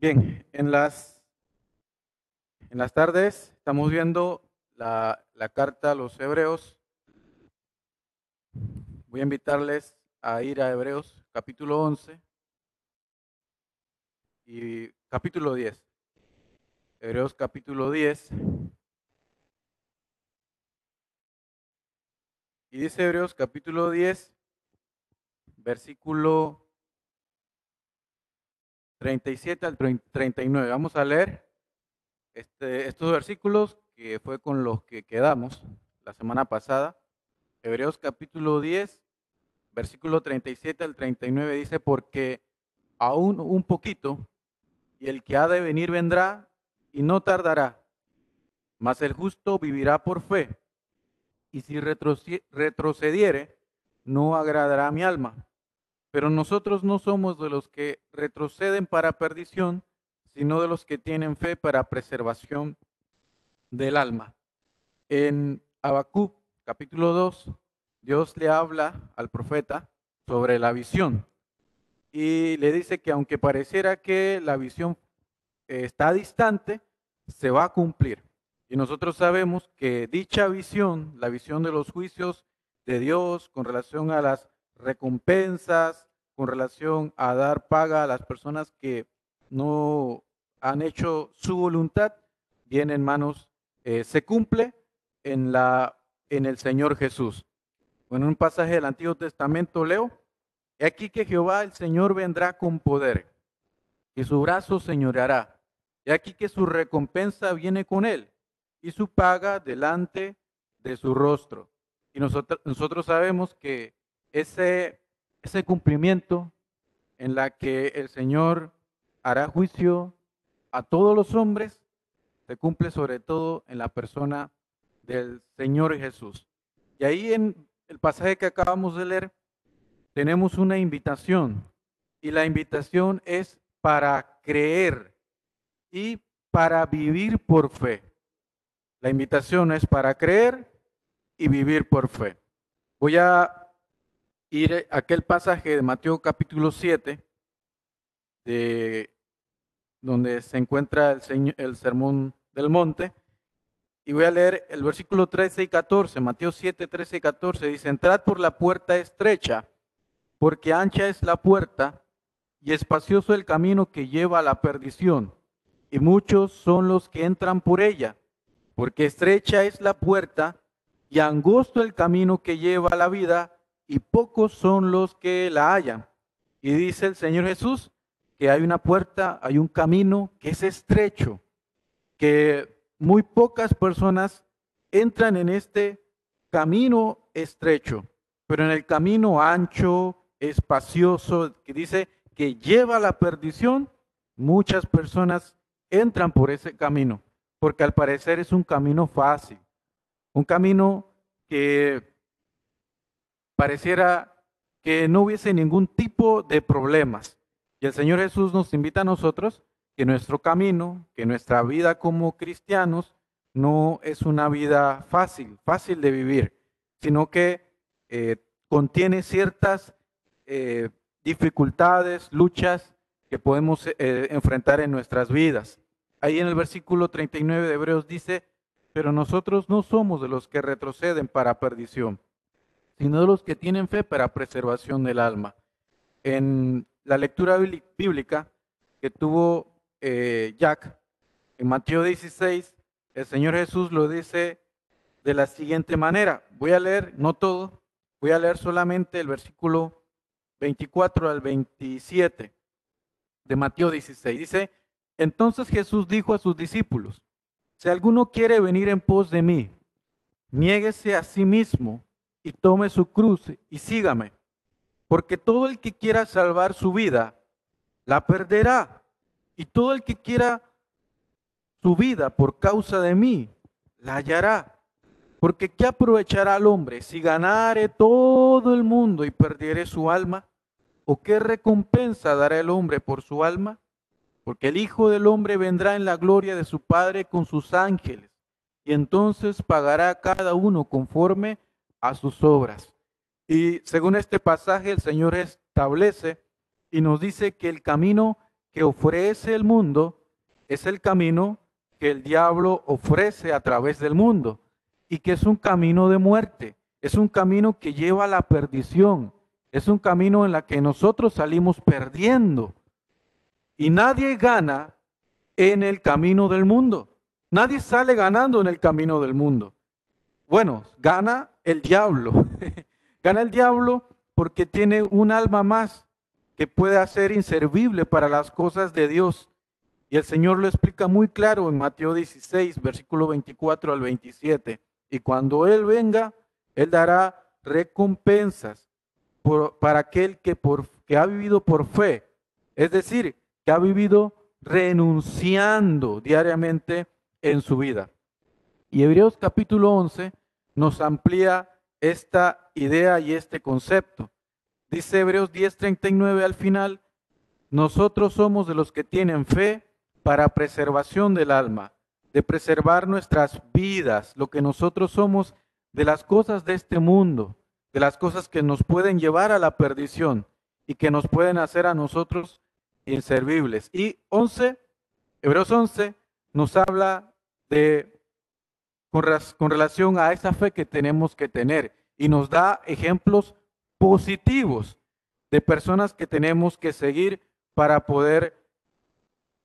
Bien, en las, en las tardes estamos viendo la, la carta a los hebreos. Voy a invitarles a ir a Hebreos capítulo 11 y capítulo 10. Hebreos capítulo 10. Y dice Hebreos capítulo 10, versículo 37 al 39. Vamos a leer este, estos versículos que fue con los que quedamos la semana pasada. Hebreos capítulo 10, versículo 37 al 39 dice, porque aún un poquito, y el que ha de venir vendrá y no tardará, mas el justo vivirá por fe, y si retrocediere, no agradará a mi alma. Pero nosotros no somos de los que retroceden para perdición, sino de los que tienen fe para preservación del alma. En Habacuc, capítulo 2, Dios le habla al profeta sobre la visión y le dice que aunque pareciera que la visión está distante, se va a cumplir. Y nosotros sabemos que dicha visión, la visión de los juicios de Dios con relación a las recompensas con relación a dar paga a las personas que no han hecho su voluntad, viene en manos, eh, se cumple en, la, en el Señor Jesús. En un pasaje del Antiguo Testamento leo, he aquí que Jehová el Señor vendrá con poder y su brazo señoreará. He aquí que su recompensa viene con él y su paga delante de su rostro. Y nosotros, nosotros sabemos que ese, ese cumplimiento en la que el Señor hará juicio a todos los hombres, se cumple sobre todo en la persona del Señor Jesús. Y ahí en el pasaje que acabamos de leer, tenemos una invitación. Y la invitación es para creer y para vivir por fe. La invitación es para creer y vivir por fe. Voy a ir a aquel pasaje de Mateo capítulo 7, de, donde se encuentra el, el sermón del monte, y voy a leer el versículo 13 y 14, Mateo 7, 13 y 14, dice, entrad por la puerta estrecha, porque ancha es la puerta y espacioso el camino que lleva a la perdición, y muchos son los que entran por ella, porque estrecha es la puerta y angosto el camino que lleva a la vida, y pocos son los que la hallan. Y dice el Señor Jesús que hay una puerta, hay un camino que es estrecho, que muy pocas personas entran en este camino estrecho, pero en el camino ancho, espacioso, que dice que lleva a la perdición, muchas personas entran por ese camino, porque al parecer es un camino fácil, un camino que pareciera que no hubiese ningún tipo de problemas. Y el Señor Jesús nos invita a nosotros que nuestro camino, que nuestra vida como cristianos no es una vida fácil, fácil de vivir, sino que eh, contiene ciertas eh, dificultades, luchas que podemos eh, enfrentar en nuestras vidas. Ahí en el versículo 39 de Hebreos dice, pero nosotros no somos de los que retroceden para perdición, sino de los que tienen fe para preservación del alma. En la lectura bíblica que tuvo eh, Jack, en Mateo 16, el Señor Jesús lo dice de la siguiente manera. Voy a leer, no todo, voy a leer solamente el versículo 24 al 27 de Mateo 16. Dice, entonces Jesús dijo a sus discípulos, si alguno quiere venir en pos de mí, niéguese a sí mismo y tome su cruz y sígame. Porque todo el que quiera salvar su vida, la perderá. Y todo el que quiera su vida por causa de mí, la hallará. Porque ¿qué aprovechará al hombre si ganare todo el mundo y perdiere su alma? ¿O qué recompensa dará el hombre por su alma? Porque el Hijo del Hombre vendrá en la gloria de su Padre con sus ángeles, y entonces pagará cada uno conforme a sus obras. Y según este pasaje, el Señor establece y nos dice que el camino que ofrece el mundo es el camino que el diablo ofrece a través del mundo y que es un camino de muerte, es un camino que lleva a la perdición, es un camino en la que nosotros salimos perdiendo. Y nadie gana en el camino del mundo. Nadie sale ganando en el camino del mundo. Bueno, gana el diablo. gana el diablo porque tiene un alma más que puede hacer inservible para las cosas de Dios. Y el Señor lo explica muy claro en Mateo 16, versículo 24 al 27. Y cuando Él venga, Él dará recompensas para aquel que, por, que ha vivido por fe. Es decir, que ha vivido renunciando diariamente en su vida. Y Hebreos capítulo 11 nos amplía esta idea y este concepto. Dice Hebreos 10:39 al final, nosotros somos de los que tienen fe para preservación del alma, de preservar nuestras vidas, lo que nosotros somos de las cosas de este mundo, de las cosas que nos pueden llevar a la perdición y que nos pueden hacer a nosotros inservibles. Y 11, Hebreos 11 nos habla de con, relación a esa fe que tenemos que tener y nos da ejemplos positivos de personas que tenemos que seguir para poder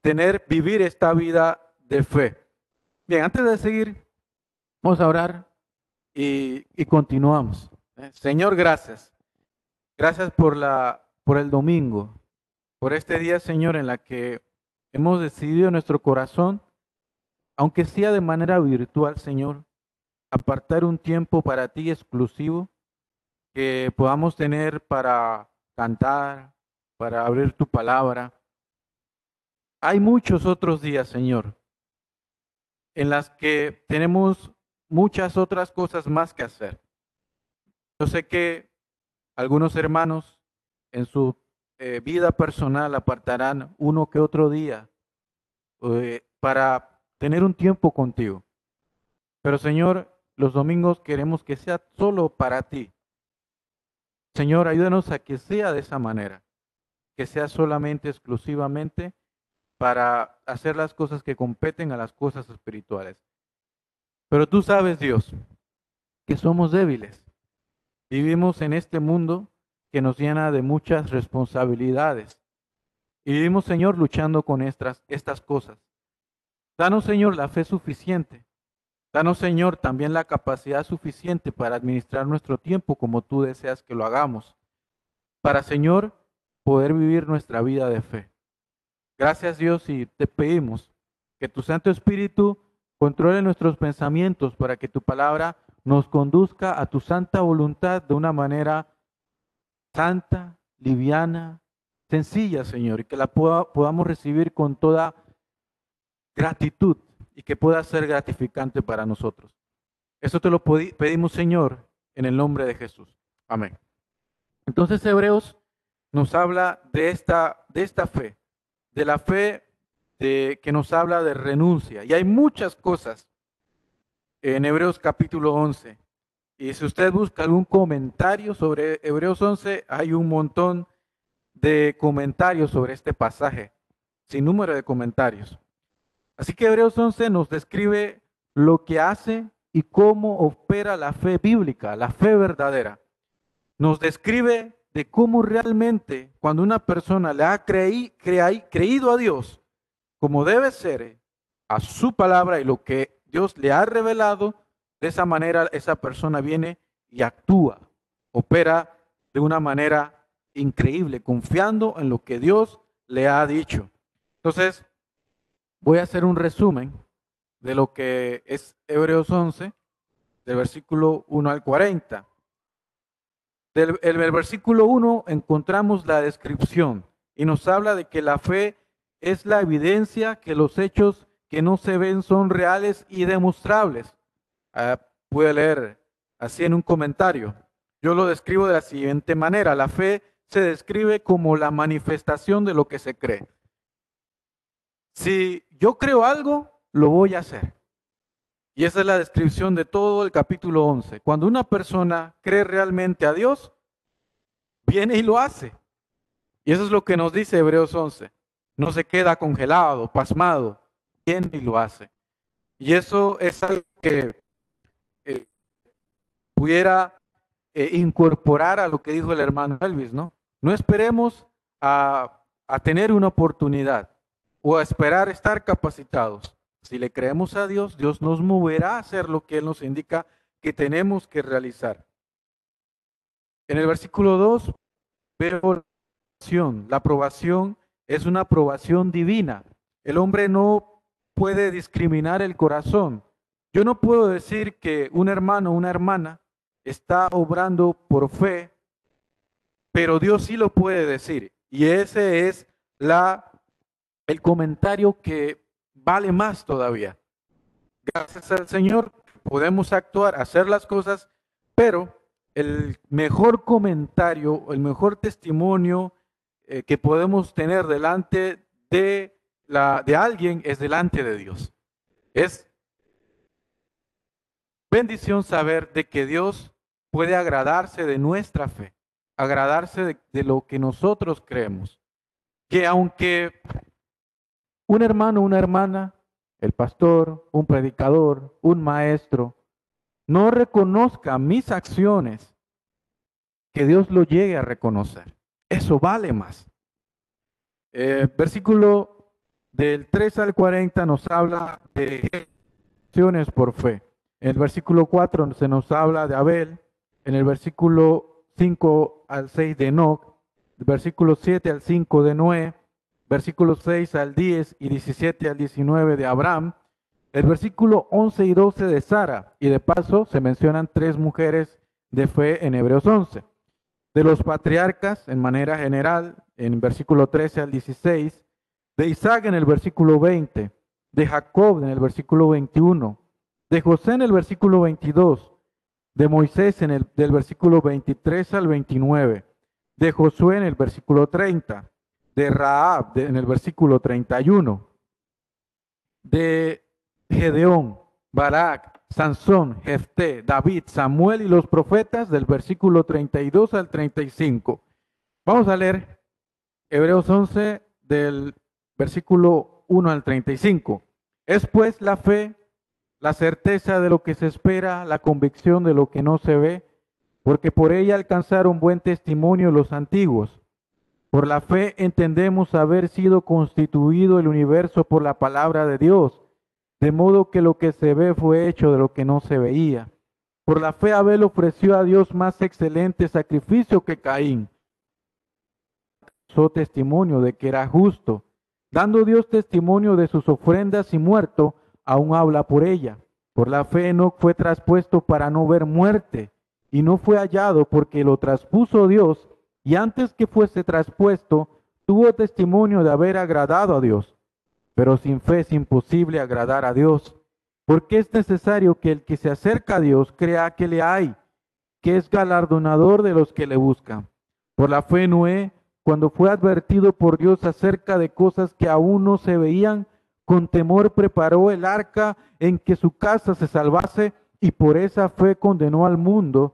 tener, vivir esta vida de fe. Bien, antes de seguir, vamos a orar y, continuamos. Señor, gracias. Gracias por, la, por el domingo, por este día, Señor, en la que hemos decidido nuestro corazón, aunque sea de manera virtual, Señor, apartar un tiempo para ti exclusivo que podamos tener para cantar, para abrir tu palabra. Hay muchos otros días, Señor, en las que tenemos muchas otras cosas más que hacer. Yo sé que algunos hermanos en su eh, vida personal apartarán uno que otro día eh, para tener un tiempo contigo. Pero Señor, los domingos queremos que sea solo para ti. Señor, ayúdanos a que sea de esa manera, que sea solamente, exclusivamente para hacer las cosas que competen a las cosas espirituales. Pero tú sabes, Dios, que somos débiles. Vivimos en este mundo que nos llena de muchas responsabilidades. Y vivimos, Señor, luchando con estas, estas cosas. Danos, Señor, la fe suficiente Danos, Señor, también la capacidad suficiente para administrar nuestro tiempo como tú deseas que lo hagamos. Para, Señor, poder vivir nuestra vida de fe. Gracias, Dios, y te pedimos que tu Santo Espíritu controle nuestros pensamientos para que tu palabra nos conduzca a tu santa voluntad de una manera santa, liviana, sencilla, Señor, y que la podamos recibir con toda gratitud y que pueda ser gratificante para nosotros. Eso te lo pedimos, Señor, en el nombre de Jesús. Amén. Entonces Hebreos nos habla de esta, de esta fe, de la fe de, que nos habla de renuncia. Y hay muchas cosas en Hebreos capítulo 11. Y si usted busca algún comentario sobre Hebreos 11, hay un montón de comentarios sobre este pasaje, sin número de comentarios. Así que Hebreos 11 nos describe lo que hace y cómo opera la fe bíblica, la fe verdadera. Nos describe de cómo realmente cuando una persona le ha creído a Dios como debe ser, a su palabra y lo que Dios le ha revelado, de esa manera esa persona viene y actúa, opera de una manera increíble, confiando en lo que Dios le ha dicho. Entonces, Voy a hacer un resumen de lo que es Hebreos 11, del versículo 1 al 40. Del el, versículo 1 encontramos la descripción y nos habla de que la fe es la evidencia que los hechos que no se ven son reales y demostrables. Ah, puede leer así en un comentario. Yo lo describo de la siguiente manera. La fe se describe como la manifestación de lo que se cree. Si yo creo algo, lo voy a hacer. Y esa es la descripción de todo el capítulo 11. Cuando una persona cree realmente a Dios, viene y lo hace. Y eso es lo que nos dice Hebreos 11. no se queda congelado, pasmado, viene y lo hace. Y eso es algo que eh, pudiera eh, incorporar a lo que dijo el hermano Elvis, ¿no? No esperemos a, a tener una oportunidad o a esperar estar capacitados. Si le creemos a Dios, Dios nos moverá a hacer lo que Él nos indica que tenemos que realizar. En el versículo 2, pero la aprobación es una aprobación divina. El hombre no puede discriminar el corazón. Yo no puedo decir que un hermano o una hermana está obrando por fe, pero Dios sí lo puede decir. Y ese es la, el comentario que vale más todavía. Gracias al Señor podemos actuar, hacer las cosas, pero el mejor comentario, el mejor testimonio eh, que podemos tener delante de, la, de alguien es delante de Dios. Es bendición saber de que Dios puede agradarse de nuestra fe, agradarse de, de lo que nosotros creemos. Que aunque un hermano, una hermana, el pastor, un predicador, un maestro, no reconozca mis acciones, que Dios lo llegue a reconocer. Eso vale más. Eh, versículo del 3 al 40 nos habla de acciones por fe. En el versículo 4 se nos habla de Abel. En el versículo 5 al 6 de Enoch. Versículo 7 al 5 de Noé. Versículo 6 al 10 y 17 al 19 de Abraham. El versículo 11 y 12 de Sara. Y de paso se mencionan tres mujeres de fe en Hebreos 11 de los patriarcas en manera general, en versículo 13 al 16, de Isaac en el versículo 20, de Jacob en el versículo 21, de José en el versículo 22, de Moisés en el del versículo 23 al 29, de Josué en el versículo 30, de Raab en el versículo 31, de Gedeón, Barak, Sansón, Jefté, David, Samuel y los profetas del versículo 32 al 35. Vamos a leer Hebreos 11 del versículo 1 al 35. Es pues la fe, la certeza de lo que se espera, la convicción de lo que no se ve, porque por ella alcanzaron buen testimonio los antiguos. Por la fe entendemos haber sido constituido el universo por la palabra de Dios de modo que lo que se ve fue hecho de lo que no se veía. Por la fe Abel ofreció a Dios más excelente sacrificio que Caín. Su testimonio de que era justo. Dando Dios testimonio de sus ofrendas y muerto, aún habla por ella. Por la fe no fue traspuesto para no ver muerte, y no fue hallado porque lo traspuso Dios, y antes que fuese traspuesto, tuvo testimonio de haber agradado a Dios. Pero sin fe es imposible agradar a Dios, porque es necesario que el que se acerca a Dios crea que le hay, que es galardonador de los que le buscan. Por la fe Noé, cuando fue advertido por Dios acerca de cosas que aún no se veían, con temor preparó el arca en que su casa se salvase y por esa fe condenó al mundo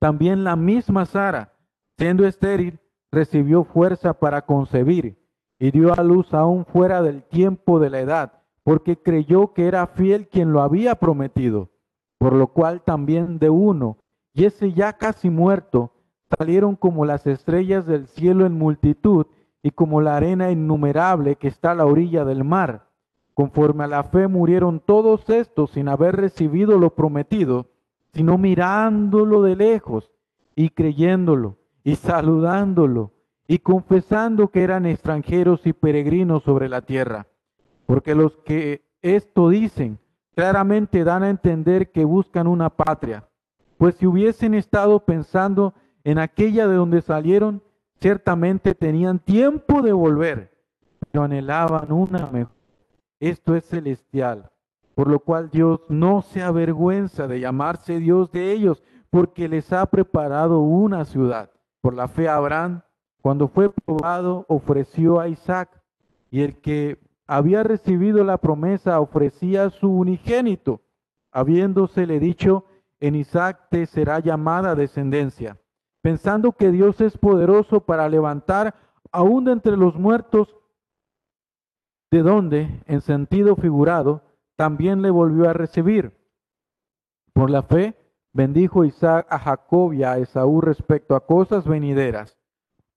también la misma Sara, siendo estéril, recibió fuerza para concebir y dio a luz aún fuera del tiempo de la edad, porque creyó que era fiel quien lo había prometido, por lo cual también de uno, y ese ya casi muerto, salieron como las estrellas del cielo en multitud y como la arena innumerable que está a la orilla del mar. Conforme a la fe murieron todos estos sin haber recibido lo prometido, sino mirándolo de lejos y creyéndolo y saludándolo y confesando que eran extranjeros y peregrinos sobre la tierra. Porque los que esto dicen claramente dan a entender que buscan una patria. Pues si hubiesen estado pensando en aquella de donde salieron, ciertamente tenían tiempo de volver. pero anhelaban una mejor. Esto es celestial, por lo cual Dios no se avergüenza de llamarse Dios de ellos, porque les ha preparado una ciudad. Por la fe Abraham, cuando fue probado, ofreció a Isaac, y el que había recibido la promesa ofrecía a su unigénito, habiéndosele dicho, en Isaac te será llamada descendencia, pensando que Dios es poderoso para levantar aún de entre los muertos, de donde, en sentido figurado, también le volvió a recibir. Por la fe, bendijo Isaac a Jacob y a Esaú respecto a cosas venideras.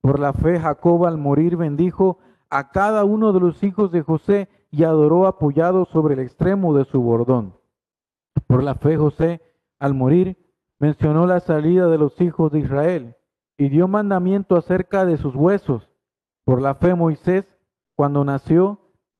Por la fe, Jacob al morir bendijo a cada uno de los hijos de José y adoró apoyado sobre el extremo de su bordón. Por la fe, José, al morir, mencionó la salida de los hijos de Israel y dio mandamiento acerca de sus huesos. Por la fe, Moisés, cuando nació,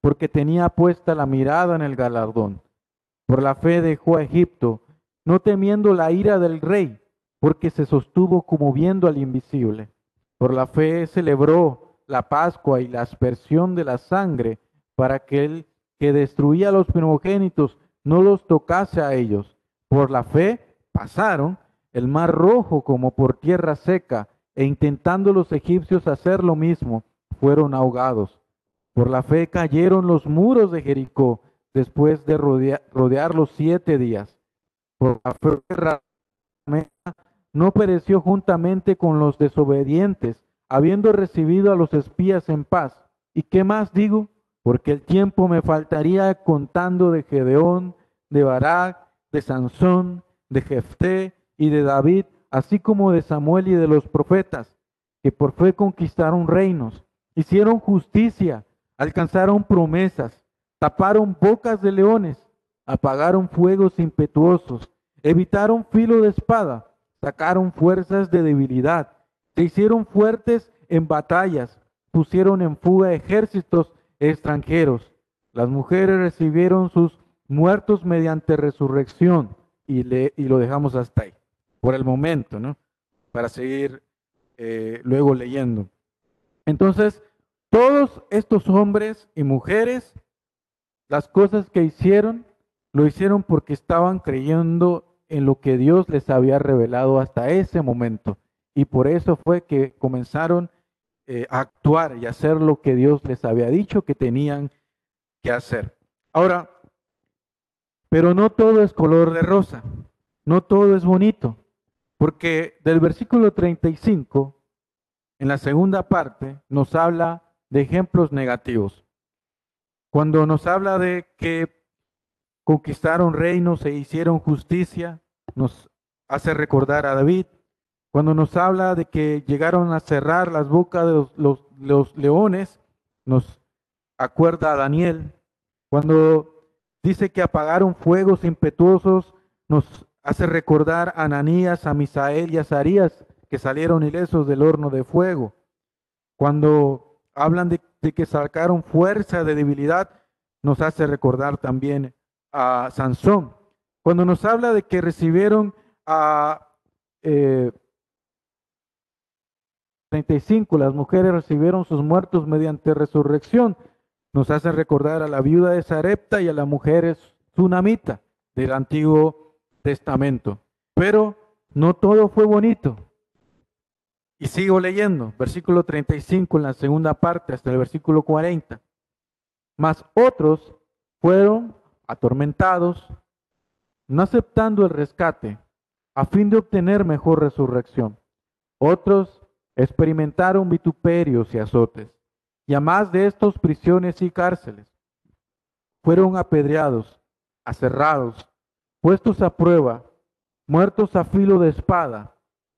porque tenía puesta la mirada en el galardón. Por la fe dejó a Egipto, no temiendo la ira del rey, porque se sostuvo como viendo al invisible. Por la fe celebró la Pascua y la aspersión de la sangre, para que el que destruía a los primogénitos no los tocase a ellos. Por la fe pasaron el mar rojo como por tierra seca, e intentando los egipcios hacer lo mismo, fueron ahogados. Por la fe cayeron los muros de Jericó después de rodearlos siete días por la no pereció juntamente con los desobedientes, habiendo recibido a los espías en paz. ¿Y qué más digo? Porque el tiempo me faltaría contando de Gedeón, de Barak, de Sansón, de Jefté y de David, así como de Samuel y de los profetas, que por fe conquistaron reinos, hicieron justicia, alcanzaron promesas, taparon bocas de leones, apagaron fuegos impetuosos, evitaron filo de espada, sacaron fuerzas de debilidad, se hicieron fuertes en batallas, pusieron en fuga ejércitos extranjeros. Las mujeres recibieron sus muertos mediante resurrección y, le, y lo dejamos hasta ahí, por el momento, ¿no? Para seguir eh, luego leyendo. Entonces, todos estos hombres y mujeres, las cosas que hicieron, lo hicieron porque estaban creyendo en lo que Dios les había revelado hasta ese momento. Y por eso fue que comenzaron eh, a actuar y hacer lo que Dios les había dicho que tenían que hacer. Ahora, pero no todo es color de rosa, no todo es bonito, porque del versículo 35, en la segunda parte, nos habla de ejemplos negativos. Cuando nos habla de que conquistaron reinos e hicieron justicia, nos hace recordar a David. Cuando nos habla de que llegaron a cerrar las bocas de los, leones, nos acuerda a Daniel. Cuando dice que apagaron fuegos impetuosos, nos hace recordar a Ananías, a Misael y a Zarías, que salieron ilesos del horno de fuego. Cuando hablan de, que sacaron fuerza de debilidad, nos hace recordar también a Sansón. Cuando nos habla de que recibieron a 35, eh, las mujeres recibieron sus muertos mediante resurrección, nos hace recordar a la viuda de Sarepta y a las mujeres tsunamita del Antiguo Testamento. Pero no todo fue bonito. Y sigo leyendo, versículo 35 en la segunda parte hasta el versículo 40. Mas otros fueron atormentados, no aceptando el rescate, a fin de obtener mejor resurrección. Otros experimentaron vituperios y azotes, y a más de estos prisiones y cárceles. Fueron apedreados, aserrados, puestos a prueba, muertos a filo de espada,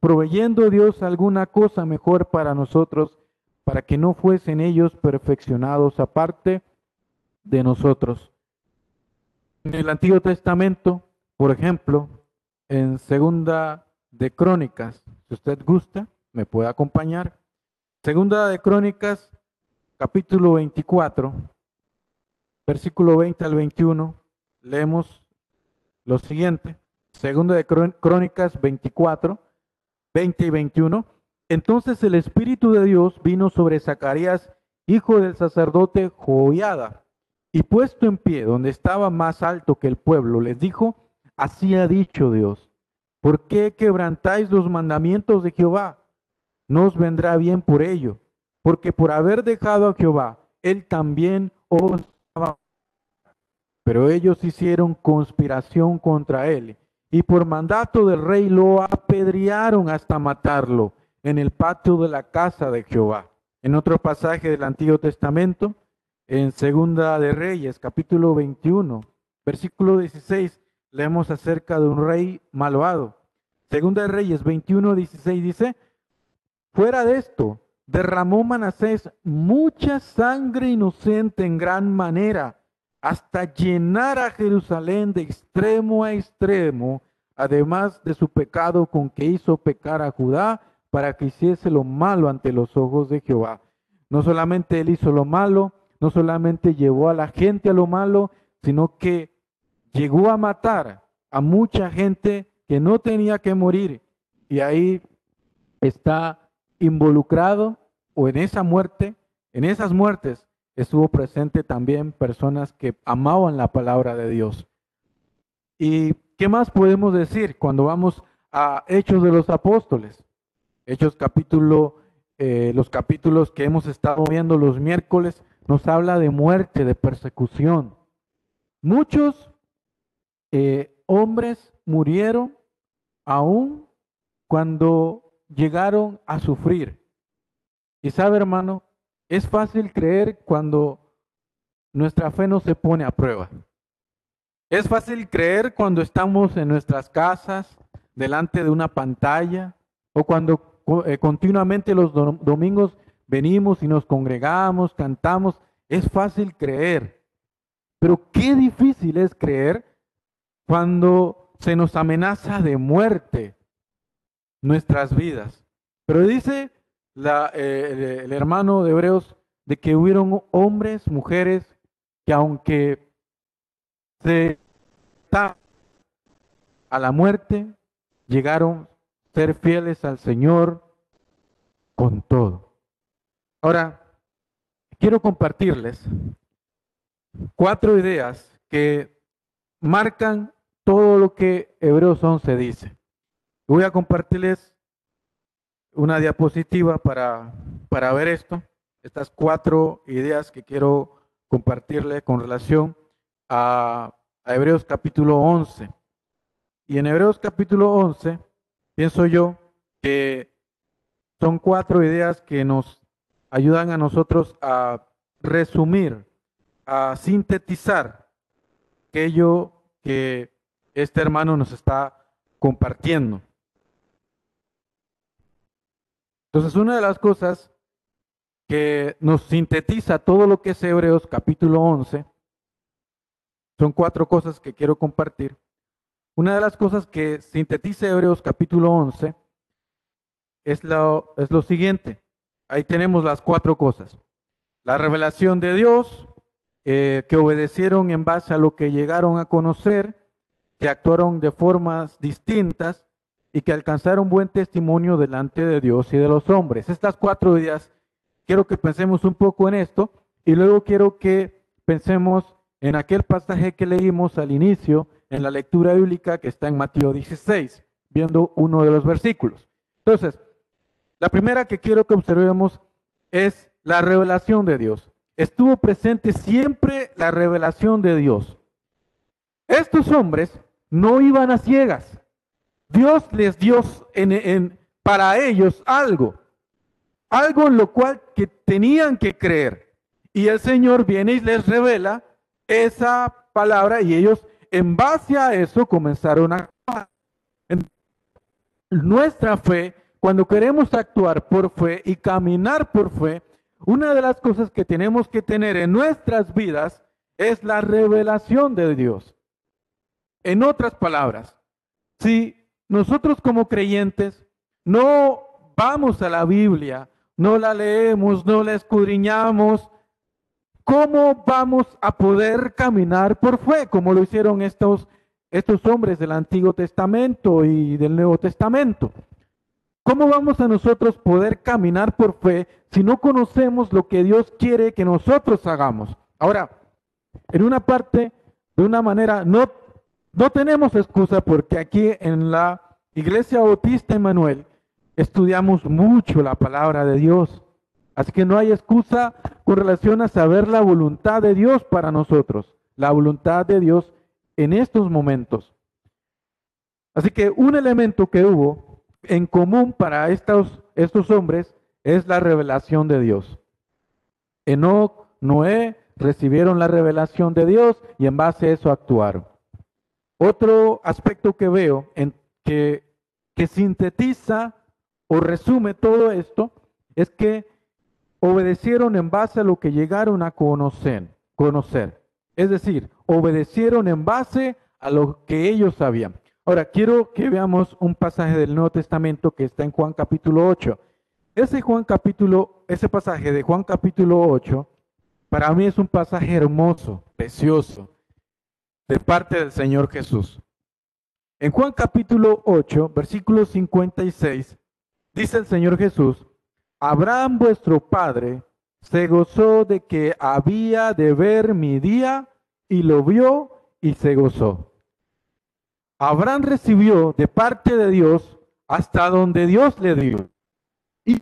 proveyendo Dios alguna cosa mejor para nosotros, para que no fuesen ellos perfeccionados aparte de nosotros. En el Antiguo Testamento, por ejemplo, en Segunda de Crónicas, si usted gusta, me puede acompañar. Segunda de Crónicas, capítulo 24, versículo 20 al 21, leemos lo siguiente. Segunda de Crónicas 24, 20 y 21. Entonces el Espíritu de Dios vino sobre Zacarías, hijo del sacerdote Joiada, y puesto en pie donde estaba más alto que el pueblo, les dijo, así ha dicho Dios, ¿por qué quebrantáis los mandamientos de Jehová? No os vendrá bien por ello, porque por haber dejado a Jehová, él también os... Pero ellos hicieron conspiración contra él y por mandato del rey lo apedrearon hasta matarlo en el patio de la casa de Jehová. En otro pasaje del Antiguo Testamento, en Segunda de Reyes, capítulo 21, versículo 16, leemos acerca de un rey malvado. Segunda de Reyes 21, 16 dice, fuera de esto, derramó Manasés mucha sangre inocente en gran manera hasta llenar a Jerusalén de extremo a extremo, además de su pecado con que hizo pecar a Judá para que hiciese lo malo ante los ojos de Jehová. No solamente él hizo lo malo, no solamente llevó a la gente a lo malo, sino que llegó a matar a mucha gente que no tenía que morir. Y ahí está involucrado o en esa muerte, en esas muertes estuvo presente también personas que amaban la palabra de Dios. ¿Y qué más podemos decir cuando vamos a Hechos de los Apóstoles? Hechos capítulo, eh, los capítulos que hemos estado viendo los miércoles, nos habla de muerte, de persecución. Muchos eh, hombres murieron aún cuando llegaron a sufrir. Y sabe, hermano, es fácil creer cuando nuestra fe no se pone a prueba. Es fácil creer cuando estamos en nuestras casas, delante de una pantalla, o cuando eh, continuamente los domingos venimos y nos congregamos, cantamos. Es fácil creer. Pero qué difícil es creer cuando se nos amenaza de muerte nuestras vidas. Pero dice eh, el, hermano de Hebreos de que hubieron hombres, mujeres, que aunque se a la muerte, llegaron a ser fieles al Señor con todo. Ahora, quiero compartirles cuatro ideas que marcan todo lo que Hebreos 11 dice. Voy a compartirles una diapositiva para, para ver esto, estas cuatro ideas que quiero compartirle con relación a, a Hebreos capítulo 11. Y en Hebreos capítulo 11, pienso yo que son cuatro ideas que nos ayudan a nosotros a resumir, a sintetizar aquello que este hermano nos está compartiendo. Entonces, una de las cosas que nos sintetiza todo lo que es Hebreos capítulo 11, son cuatro cosas que quiero compartir. Una de las cosas que sintetiza Hebreos capítulo 11 es lo, es lo siguiente. Ahí tenemos las cuatro cosas. La revelación de Dios, eh, que obedecieron en base a lo que llegaron a conocer, que actuaron de formas distintas, y que alcanzaron buen testimonio delante de Dios y de los hombres. Estas cuatro ideas, quiero que pensemos un poco en esto y luego quiero que pensemos en aquel pasaje que leímos al inicio en la lectura bíblica que está en Mateo 16, viendo uno de los versículos. Entonces, la primera que quiero que observemos es la revelación de Dios. Estuvo presente siempre la revelación de Dios. Estos hombres no iban a ciegas. Dios les dio en, para ellos algo, algo en lo cual que tenían que creer. Y el Señor viene y les revela esa palabra y ellos en base a eso comenzaron a nuestra fe, cuando queremos actuar por fe y caminar por fe, una de las cosas que tenemos que tener en nuestras vidas es la revelación de Dios. En otras palabras, si nosotros como creyentes no vamos a la Biblia, no la leemos, no la escudriñamos, ¿cómo vamos a poder caminar por fe como lo hicieron estos, estos hombres del Antiguo Testamento y del Nuevo Testamento? ¿Cómo vamos a nosotros poder caminar por fe si no conocemos lo que Dios quiere que nosotros hagamos? Ahora, en una parte, de una manera, no, no tenemos excusa porque aquí en la Iglesia Bautista Emanuel estudiamos mucho la palabra de Dios. Así que no hay excusa con relación a saber la voluntad de Dios para nosotros, la voluntad de Dios en estos momentos. Así que un elemento que hubo en común para estos, hombres es la revelación de Dios. Enoch, Noé, recibieron la revelación de Dios y en base a eso actuaron. Otro aspecto que veo en que, que sintetiza o resume todo esto es que obedecieron en base a lo que llegaron a conocer, conocer. Es decir, obedecieron en base a lo que ellos sabían. Ahora, quiero que veamos un pasaje del Nuevo Testamento que está en Juan capítulo 8. Ese Juan capítulo, ese pasaje de Juan capítulo 8 para mí es un pasaje hermoso, precioso, de parte del Señor Jesús. En Juan capítulo 8, versículo 56, dice el Señor Jesús, Abraham vuestro Padre se gozó de que había de ver mi día y lo vio y se gozó. Abraham recibió de parte de Dios hasta donde Dios le dio. Y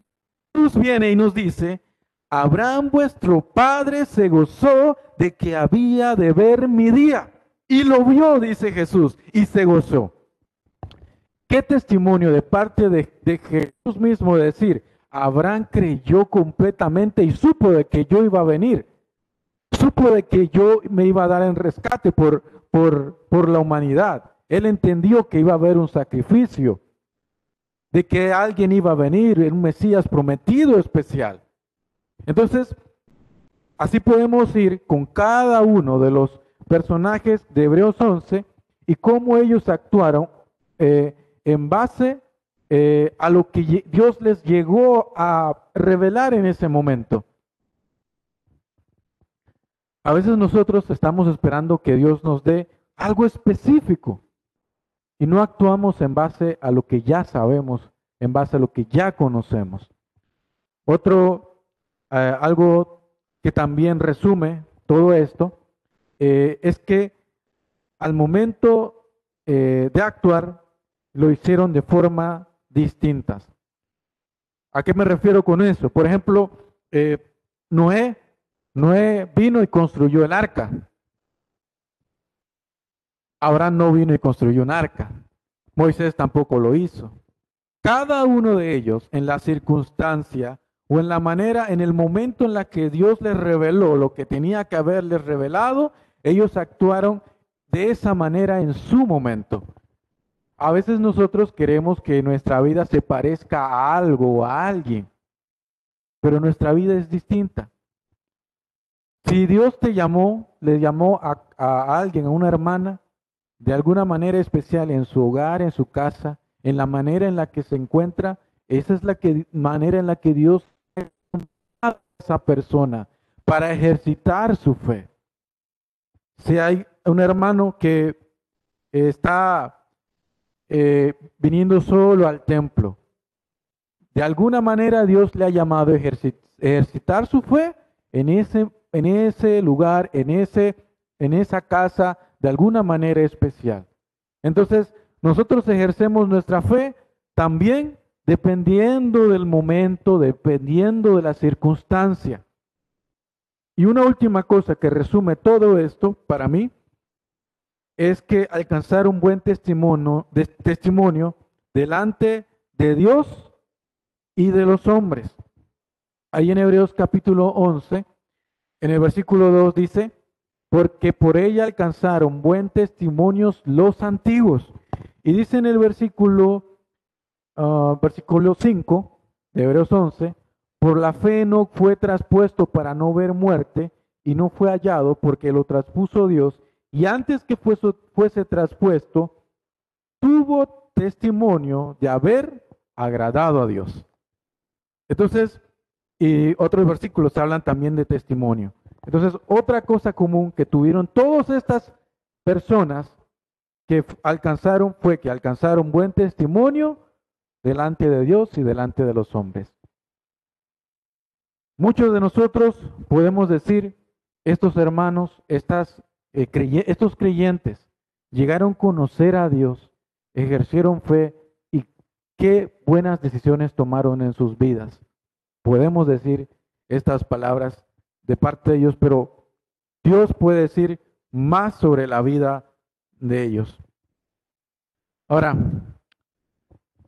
Jesús viene y nos dice, Abraham vuestro padre se gozó de que había de ver mi día. Y lo vio, dice Jesús, y se gozó. Qué testimonio de parte de, Jesús mismo decir, Abraham creyó completamente y supo de que yo iba a venir. Supo de que yo me iba a dar en rescate por, por, por la humanidad. Él entendió que iba a haber un sacrificio, de que alguien iba a venir, un Mesías prometido especial. Entonces, así podemos ir con cada uno de los personajes de Hebreos 11 y cómo ellos actuaron eh, en base eh, a lo que Dios les llegó a revelar en ese momento. A veces nosotros estamos esperando que Dios nos dé algo específico y no actuamos en base a lo que ya sabemos, en base a lo que ya conocemos. Otro eh, algo que también resume todo esto, eh, es que al momento eh, de actuar lo hicieron de forma distintas. ¿A qué me refiero con eso? Por ejemplo, Noé, Noé vino y construyó el arca. Abraham no vino y construyó un arca. Moisés tampoco lo hizo. Cada uno de ellos en la circunstancia o en la manera, en el momento en la que Dios les reveló lo que tenía que haberles revelado, ellos actuaron de esa manera en su momento. A veces nosotros queremos que nuestra vida se parezca a algo o a alguien, pero nuestra vida es distinta. Si Dios te llamó, le llamó a, a alguien, a una hermana, de alguna manera especial en su hogar, en su casa, en la manera en la que se encuentra, esa es la que, manera en la que Dios esa persona para ejercitar su fe. Si hay un hermano que está eh, viniendo solo al templo, de alguna manera Dios le ha llamado a ejercitar su fe en ese, en ese lugar, en, ese, en esa casa, de alguna manera especial. Entonces, nosotros ejercemos nuestra fe también dependiendo del momento, dependiendo de la circunstancia. Y una última cosa que resume todo esto para mí es que alcanzar un buen testimonio, de, testimonio delante de Dios y de los hombres. Ahí en Hebreos capítulo 11, en el versículo 2 dice, porque por ella alcanzaron buen testimonios los antiguos. Y dice en el versículo, uh, versículo 5 de Hebreos 11, por la fe no fue traspuesto para no ver muerte y no fue hallado porque lo traspuso Dios y antes que fuese, fuese traspuesto, tuvo testimonio de haber agradado a Dios. Entonces, y otros versículos hablan también de testimonio. Entonces, otra cosa común que tuvieron todas estas personas que alcanzaron fue que alcanzaron buen testimonio delante de Dios y delante de los hombres. Muchos de nosotros podemos decir, estos hermanos, estas, eh, estos creyentes llegaron a conocer a Dios, ejercieron fe y qué buenas decisiones tomaron en sus vidas. Podemos decir estas palabras de parte de ellos, pero Dios puede decir más sobre la vida de ellos. Ahora,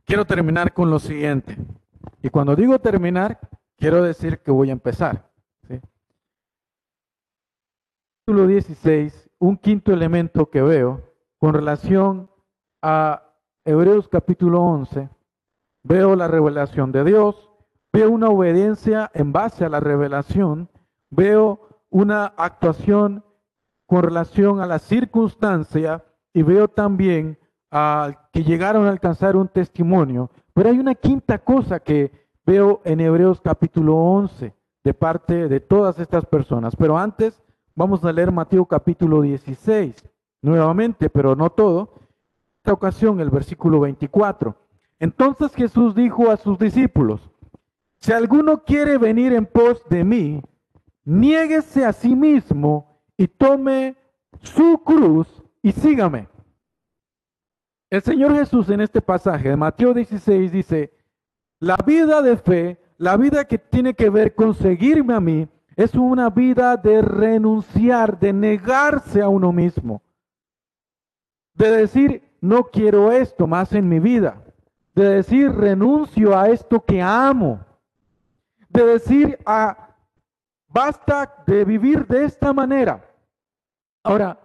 quiero terminar con lo siguiente. Y cuando digo terminar, quiero decir que voy a empezar. Capítulo 16, un quinto elemento que veo con relación a Hebreos capítulo 11, veo la revelación de Dios, veo una obediencia en base a la revelación veo una actuación con relación a la circunstancia y veo también que llegaron a alcanzar un testimonio. Pero hay una quinta cosa que veo en Hebreos capítulo 11 de parte de todas estas personas. Pero antes vamos a leer Mateo capítulo 16 nuevamente, pero no todo. Esta ocasión el versículo 24. Entonces Jesús dijo a sus discípulos, si alguno quiere venir en pos de mí, niéguese a sí mismo y tome su cruz y sígame. El Señor Jesús en este pasaje de Mateo 16 dice, la vida de fe, la vida que tiene que ver con seguirme a mí, es una vida de renunciar, de negarse a uno mismo, de decir, no quiero esto más en mi vida, de decir, renuncio a esto que amo, de decir, a Basta de vivir de esta manera. Ahora,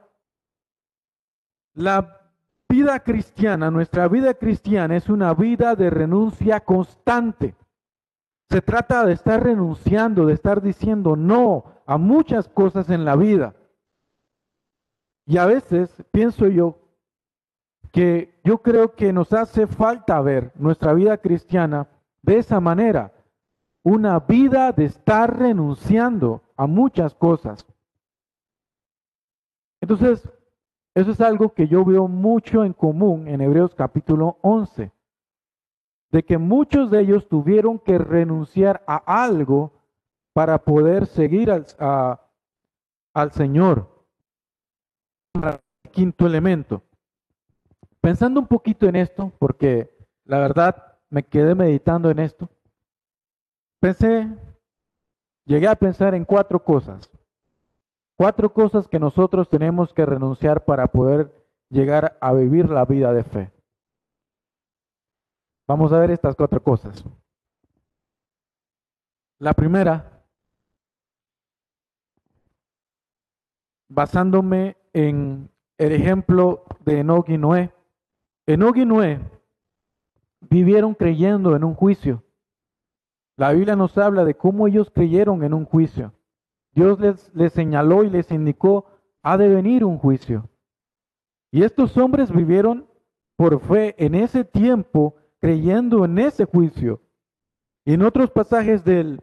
la vida cristiana, nuestra vida cristiana es una vida de renuncia constante. Se trata de estar renunciando, de estar diciendo no a muchas cosas en la vida. Y a veces pienso yo que yo creo que nos hace falta ver nuestra vida cristiana de esa manera una vida de estar renunciando a muchas cosas. Entonces, eso es algo que yo veo mucho en común en Hebreos capítulo 11, de que muchos de ellos tuvieron que renunciar a algo para poder seguir al, al Señor. Quinto elemento. Pensando un poquito en esto, porque la verdad me quedé meditando en esto. Pensé, llegué a pensar en cuatro cosas. Cuatro cosas que nosotros tenemos que renunciar para poder llegar a vivir la vida de fe. Vamos a ver estas cuatro cosas. La primera, basándome en el ejemplo de Enoch y Noé. Enoch y Noé vivieron creyendo en un juicio. La Biblia nos habla de cómo ellos creyeron en un juicio. Dios les, señaló y les indicó, ha de venir un juicio. Y estos hombres vivieron por fe en ese tiempo, creyendo en ese juicio. Y en otros pasajes del,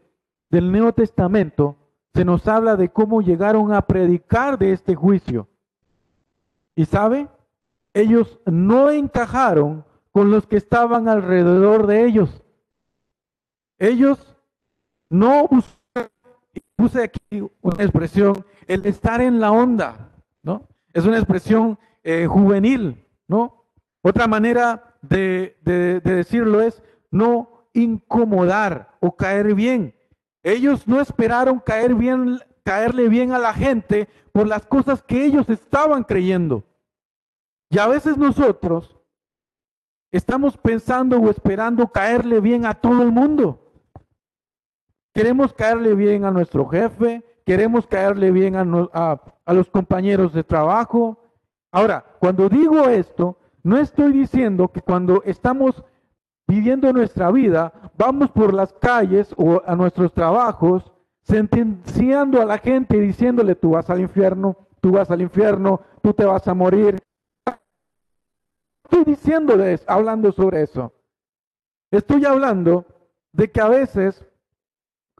del Nuevo Testamento se nos habla de cómo llegaron a predicar de este juicio. Y sabe, ellos no encajaron con los que estaban alrededor de ellos. Ellos no puse aquí una expresión, el estar en la onda, ¿no? Es una expresión eh, juvenil, ¿no? Otra manera de, de decirlo es no incomodar o caer bien. Ellos no esperaron caer bien, caerle bien a la gente por las cosas que ellos estaban creyendo. Y a veces nosotros estamos pensando o esperando caerle bien a todo el mundo. Queremos caerle bien a nuestro jefe, queremos caerle bien a, los compañeros de trabajo. Ahora, cuando digo esto, no estoy diciendo que cuando estamos viviendo nuestra vida, vamos por las calles o a nuestros trabajos, sentenciando a la gente y diciéndole, tú vas al infierno, tú vas al infierno, tú te vas a morir. Estoy diciéndoles, hablando sobre eso. Estoy hablando de que a veces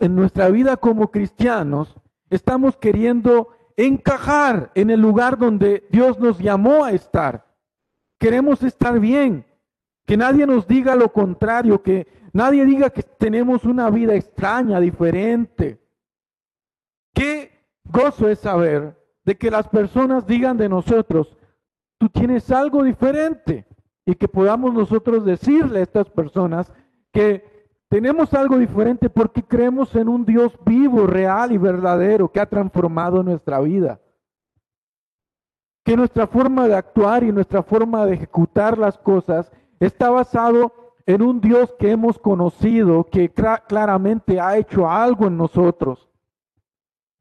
en nuestra vida como cristianos estamos queriendo encajar en el lugar donde Dios nos llamó a estar. Queremos estar bien, que nadie nos diga lo contrario, que nadie diga que tenemos una vida extraña, diferente. Qué gozo es saber de que las personas digan de nosotros, tú tienes algo diferente y que podamos nosotros decirle a estas personas que tenemos algo diferente porque creemos en un Dios vivo, real y verdadero que ha transformado nuestra vida. Que nuestra forma de actuar y nuestra forma de ejecutar las cosas está basado en un Dios que hemos conocido, que claramente ha hecho algo en nosotros.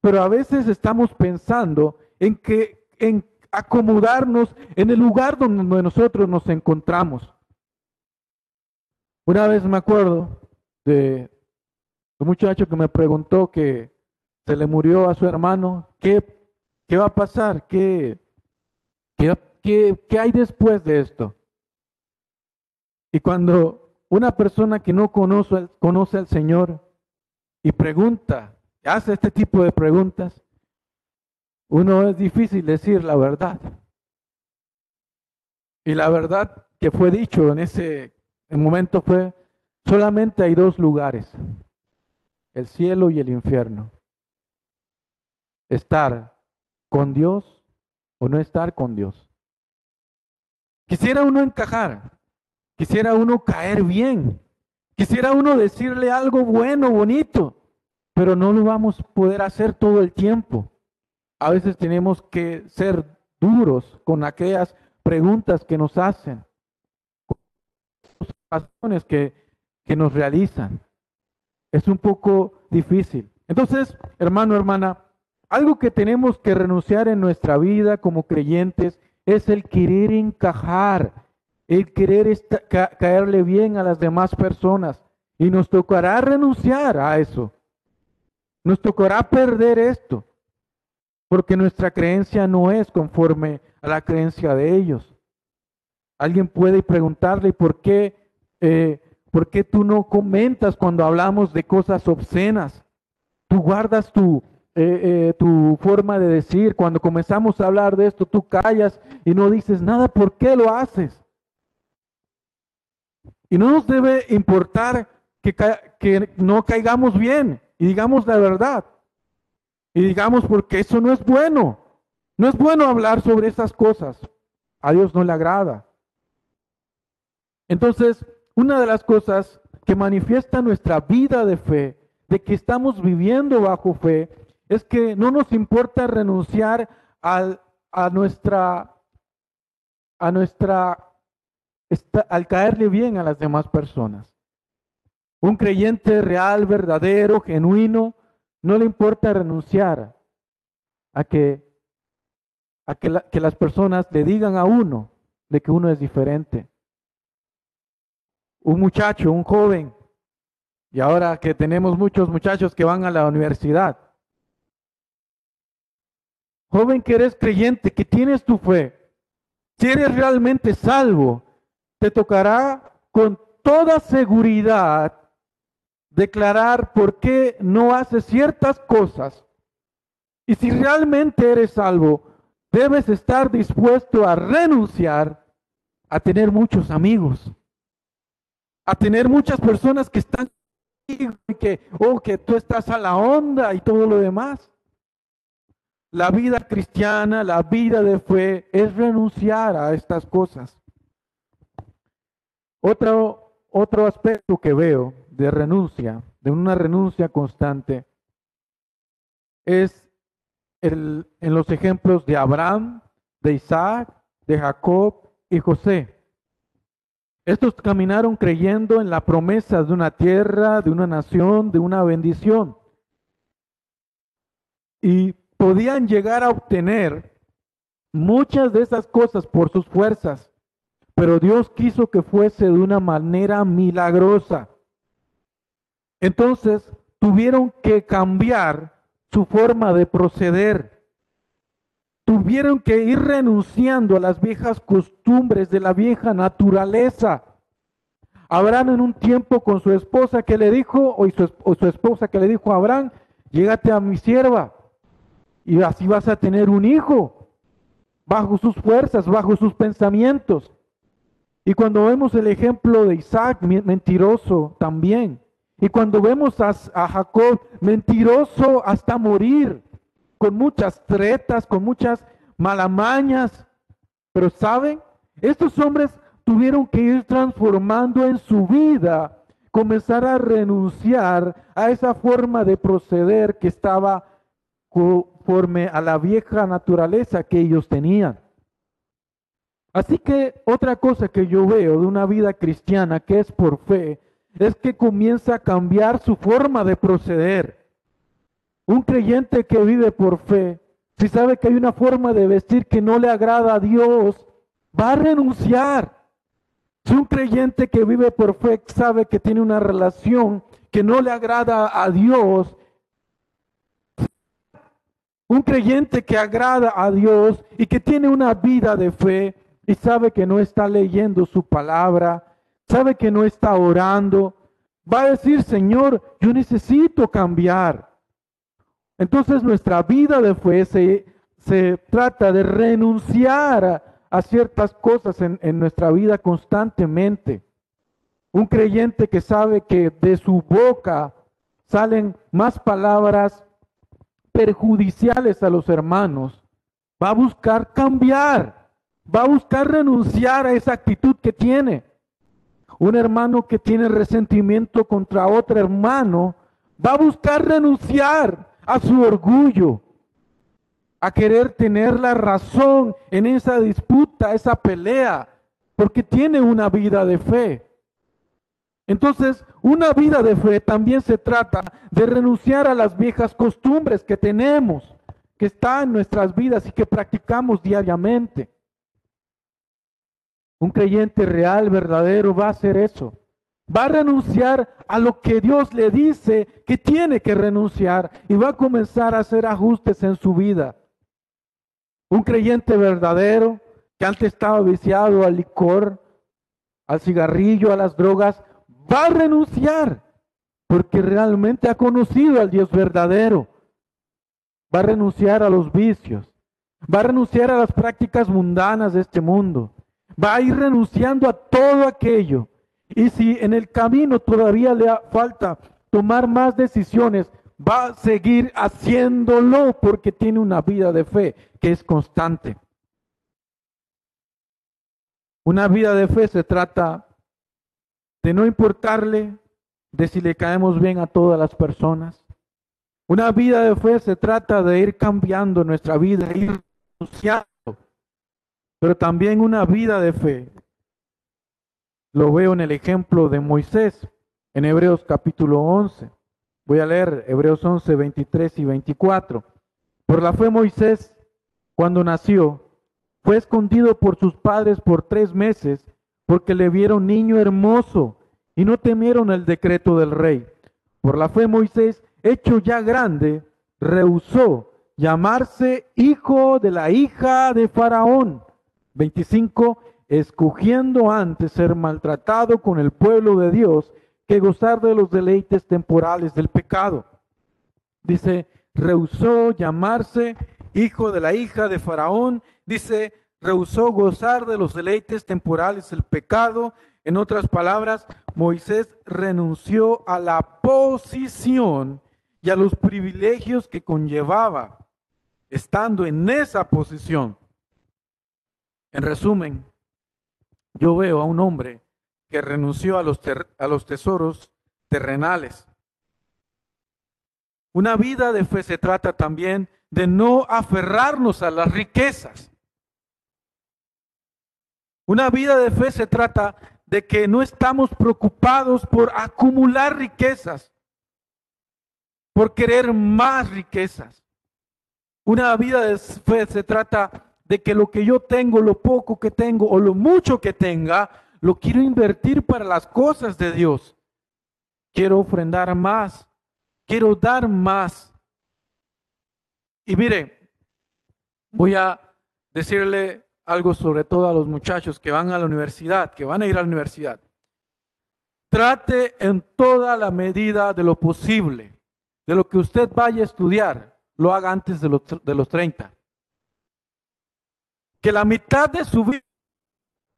Pero a veces estamos pensando en que en acomodarnos en el lugar donde nosotros nos encontramos. Una vez me acuerdo de un muchacho que me preguntó que se le murió a su hermano, ¿qué, qué va a pasar? ¿Qué, qué, qué, hay después de esto? Y cuando una persona que no conoce, conoce al Señor y pregunta, hace este tipo de preguntas, uno es difícil decir la verdad. Y la verdad que fue dicho en ese momento fue, Solamente hay dos lugares, el cielo y el infierno. Estar con Dios o no estar con Dios. Quisiera uno encajar, quisiera uno caer bien, quisiera uno decirle algo bueno, bonito, pero no lo vamos a poder hacer todo el tiempo. A veces tenemos que ser duros con aquellas preguntas que nos hacen, con que que nos realizan. Es un poco difícil. Entonces, hermano, hermana, algo que tenemos que renunciar en nuestra vida como creyentes es el querer encajar, el querer caerle bien a las demás personas. Y nos tocará renunciar a eso. Nos tocará perder esto, porque nuestra creencia no es conforme a la creencia de ellos. Alguien puede preguntarle por qué eh, ¿Por qué tú no comentas cuando hablamos de cosas obscenas? Tú guardas tu, eh, eh, tu forma de decir. Cuando comenzamos a hablar de esto, tú callas y no dices nada. ¿Por qué lo haces? Y no nos debe importar que, que no caigamos bien y digamos la verdad. Y digamos porque eso no es bueno. No es bueno hablar sobre esas cosas. A Dios no le agrada. Entonces, una de las cosas que manifiesta nuestra vida de fe, de que estamos viviendo bajo fe, es que no nos importa renunciar al, a nuestra, a nuestra, al caerle bien a las demás personas. Un creyente real, verdadero, genuino, no le importa renunciar a que, a que, que las personas le digan a uno de que uno es diferente un muchacho, un joven, y ahora que tenemos muchos muchachos que van a la universidad. Joven que eres creyente, que tienes tu fe, si eres realmente salvo, te tocará con toda seguridad declarar por qué no haces ciertas cosas. Y si realmente eres salvo, debes estar dispuesto a renunciar a tener muchos amigos a tener muchas personas que están y que, oh, que tú estás a la onda y todo lo demás. La vida cristiana, la vida de fe es renunciar a estas cosas. Otro, otro aspecto que veo de renuncia, de una renuncia constante, es el, en los ejemplos de Abraham, de Isaac, de Jacob y José. Estos caminaron creyendo en la promesa de una tierra, de una nación, de una bendición. Y podían llegar a obtener muchas de esas cosas por sus fuerzas, pero Dios quiso que fuese de una manera milagrosa. Entonces tuvieron que cambiar su forma de proceder. Tuvieron que ir renunciando a las viejas costumbres de la vieja naturaleza. Abraham en un tiempo con su esposa que le dijo, o su, su esposa que le dijo a Abraham, llégate a mi sierva y así vas a tener un hijo bajo sus fuerzas, bajo sus pensamientos. Y cuando vemos el ejemplo de Isaac, mentiroso también, y cuando vemos a, Jacob mentiroso hasta morir, con muchas tretas, con muchas malamañas, pero saben, estos hombres tuvieron que ir transformando en su vida, comenzar a renunciar a esa forma de proceder que estaba conforme a la vieja naturaleza que ellos tenían. Así que otra cosa que yo veo de una vida cristiana que es por fe, es que comienza a cambiar su forma de proceder. Un creyente que vive por fe, si sabe que hay una forma de vestir que no le agrada a Dios, va a renunciar. Si un creyente que vive por fe sabe que tiene una relación que no le agrada a Dios, un creyente que agrada a Dios y que tiene una vida de fe y sabe que no está leyendo su palabra, sabe que no está orando, va a decir, Señor, yo necesito cambiar. Entonces nuestra vida de fe se, trata de renunciar a, ciertas cosas en, en nuestra vida constantemente. Un creyente que sabe que de su boca salen más palabras perjudiciales a los hermanos, va a buscar cambiar, va a buscar renunciar a esa actitud que tiene. Un hermano que tiene resentimiento contra otro hermano va a buscar renunciar a su orgullo, a querer tener la razón en esa disputa, esa pelea, porque tiene una vida de fe. Entonces, una vida de fe también se trata de renunciar a las viejas costumbres que tenemos, que están en nuestras vidas y que practicamos diariamente. Un creyente real, verdadero, va a hacer eso. Va a renunciar a lo que Dios le dice que tiene que renunciar y va a comenzar a hacer ajustes en su vida. Un creyente verdadero que antes estaba viciado al licor, al cigarrillo, a las drogas, va a renunciar porque realmente ha conocido al Dios verdadero. Va a renunciar a los vicios, va a renunciar a las prácticas mundanas de este mundo va a ir renunciando a todo aquello. Y si en el camino todavía le falta tomar más decisiones, va a seguir haciéndolo porque tiene una vida de fe que es constante. Una vida de fe se trata de no importarle de si le caemos bien a todas las personas. Una vida de fe se trata de ir cambiando nuestra vida, ir renunciando pero también una vida de fe. Lo veo en el ejemplo de Moisés, en Hebreos capítulo 11. Voy a leer Hebreos 11, 23 y 24. Por la fe Moisés, cuando nació, fue escondido por sus padres por tres meses, porque le vieron niño hermoso y no temieron el decreto del rey. Por la fe Moisés, hecho ya grande, rehusó llamarse hijo de la hija de Faraón 25, escogiendo antes ser maltratado con el pueblo de Dios que gozar de los deleites temporales del pecado. Dice, rehusó llamarse hijo de la hija de Faraón. Dice, rehusó gozar de los deleites temporales del pecado. En otras palabras, Moisés renunció a la posición y a los privilegios que conllevaba estando en esa posición. En resumen, yo veo a un hombre que renunció a los, a los tesoros terrenales. Una vida de fe se trata también de no aferrarnos a las riquezas. Una vida de fe se trata de que no estamos preocupados por acumular riquezas, por querer más riquezas. Una vida de fe se trata de que lo que yo tengo, lo poco que tengo o lo mucho que tenga, lo quiero invertir para las cosas de Dios. Quiero ofrendar más, quiero dar más. Y mire, voy a decirle algo sobre todo a los muchachos que van a la universidad, que van a ir a la universidad. Trate en toda la medida de lo posible, de lo que usted vaya a estudiar, lo haga antes de los, de los 30 que la mitad de su vida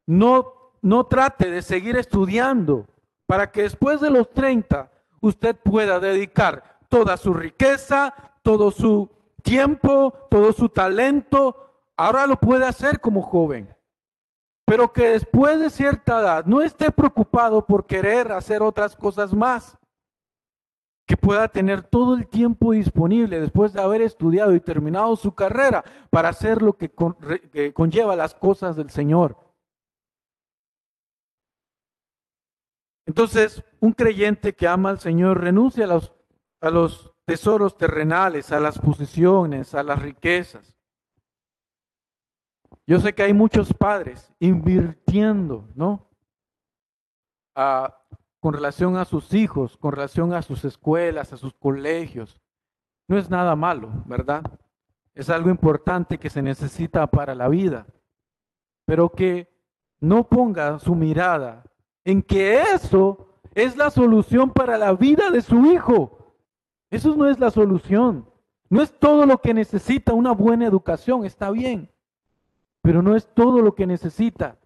no, no trate de seguir estudiando para que después de los 30 usted pueda dedicar toda su riqueza, todo su tiempo, todo su talento. Ahora lo puede hacer como joven. Pero que después de cierta edad no esté preocupado por querer hacer otras cosas más que pueda tener todo el tiempo disponible después de haber estudiado y terminado su carrera para hacer lo que, conlleva las cosas del Señor. Entonces, un creyente que ama al Señor renuncia a los, a los tesoros terrenales, a las posiciones, a las riquezas. Yo sé que hay muchos padres invirtiendo, ¿no? A con relación a sus hijos, con relación a sus escuelas, a sus colegios. No es nada malo, ¿verdad? Es algo importante que se necesita para la vida, pero que no ponga su mirada en que eso es la solución para la vida de su hijo. Eso no es la solución. No es todo lo que necesita una buena educación, está bien, pero no es todo lo que necesita.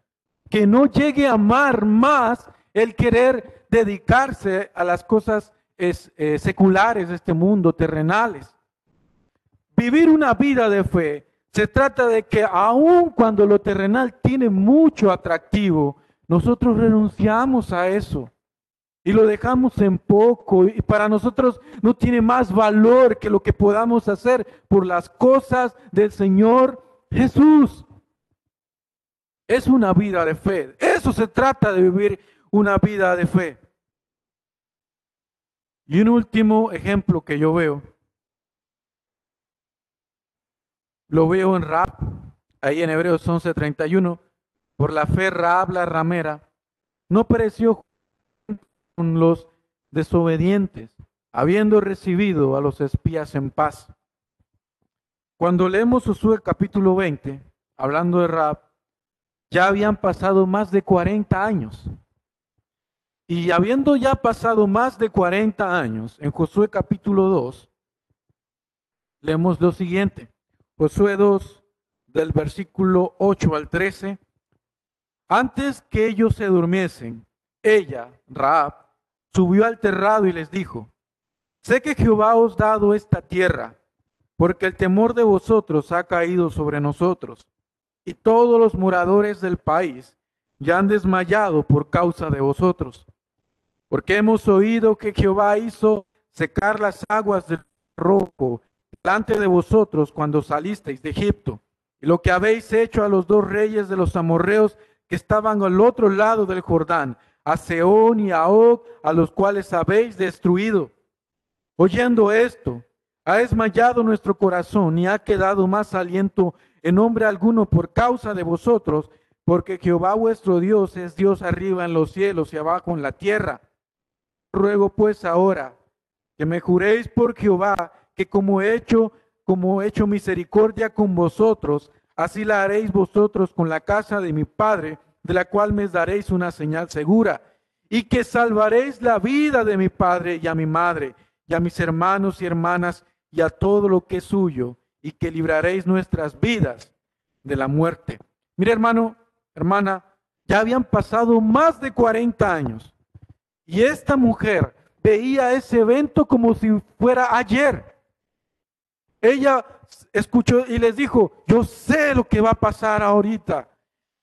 Que no llegue a amar más el querer dedicarse a las cosas eh, seculares de este mundo, terrenales. Vivir una vida de fe se trata de que aun cuando lo terrenal tiene mucho atractivo, nosotros renunciamos a eso y lo dejamos en poco y para nosotros no tiene más valor que lo que podamos hacer por las cosas del Señor Jesús. Es una vida de fe. Eso se trata de vivir una vida de fe. Y un último ejemplo que yo veo, lo veo en Rab, ahí en Hebreos 11:31, por la fe Rab la ramera, no pereció con los desobedientes, habiendo recibido a los espías en paz. Cuando leemos Josué capítulo 20, hablando de Rab, ya habían pasado más de 40 años y habiendo ya pasado más de 40 años, en Josué capítulo 2, leemos lo siguiente. Josué 2, del versículo 8 al 13. Antes que ellos se durmiesen, ella, Raab, subió al terrado y les dijo, sé que Jehová os ha dado esta tierra, porque el temor de vosotros ha caído sobre nosotros, y todos los moradores del país ya han desmayado por causa de vosotros porque hemos oído que Jehová hizo secar las aguas del rojo delante de vosotros cuando salisteis de Egipto, y lo que habéis hecho a los dos reyes de los amorreos que estaban al otro lado del Jordán, a Seón y a Og, a los cuales habéis destruido. Oyendo esto, ha desmayado nuestro corazón y ha quedado más aliento en hombre alguno por causa de vosotros, porque Jehová vuestro Dios es Dios arriba en los cielos y abajo en la tierra. Ruego pues ahora que me juréis por Jehová que como he hecho, como he hecho misericordia con vosotros, así la haréis vosotros con la casa de mi padre, de la cual me daréis una señal segura, y que salvaréis la vida de mi padre y a mi madre, y a mis hermanos y hermanas, y a todo lo que es suyo, y que libraréis nuestras vidas de la muerte. Mire hermano, hermana, ya habían pasado más de 40 años y esta mujer veía ese evento como si fuera ayer. Ella escuchó y les dijo, yo sé lo que va a pasar ahorita.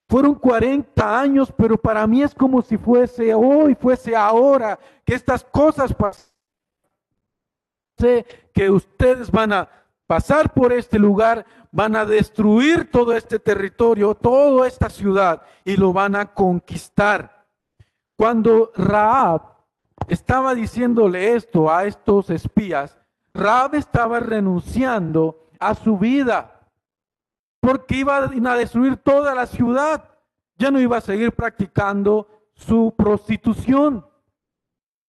Fueron 40 años, pero para mí es como si fuese hoy, fuese ahora, que estas cosas pasan. Sé que ustedes van a pasar por este lugar, van a destruir todo este territorio, toda esta ciudad y lo van a conquistar. Cuando Raab estaba diciéndole esto a estos espías, Raab estaba renunciando a su vida porque iba a destruir toda la ciudad. Ya no iba a seguir practicando su prostitución.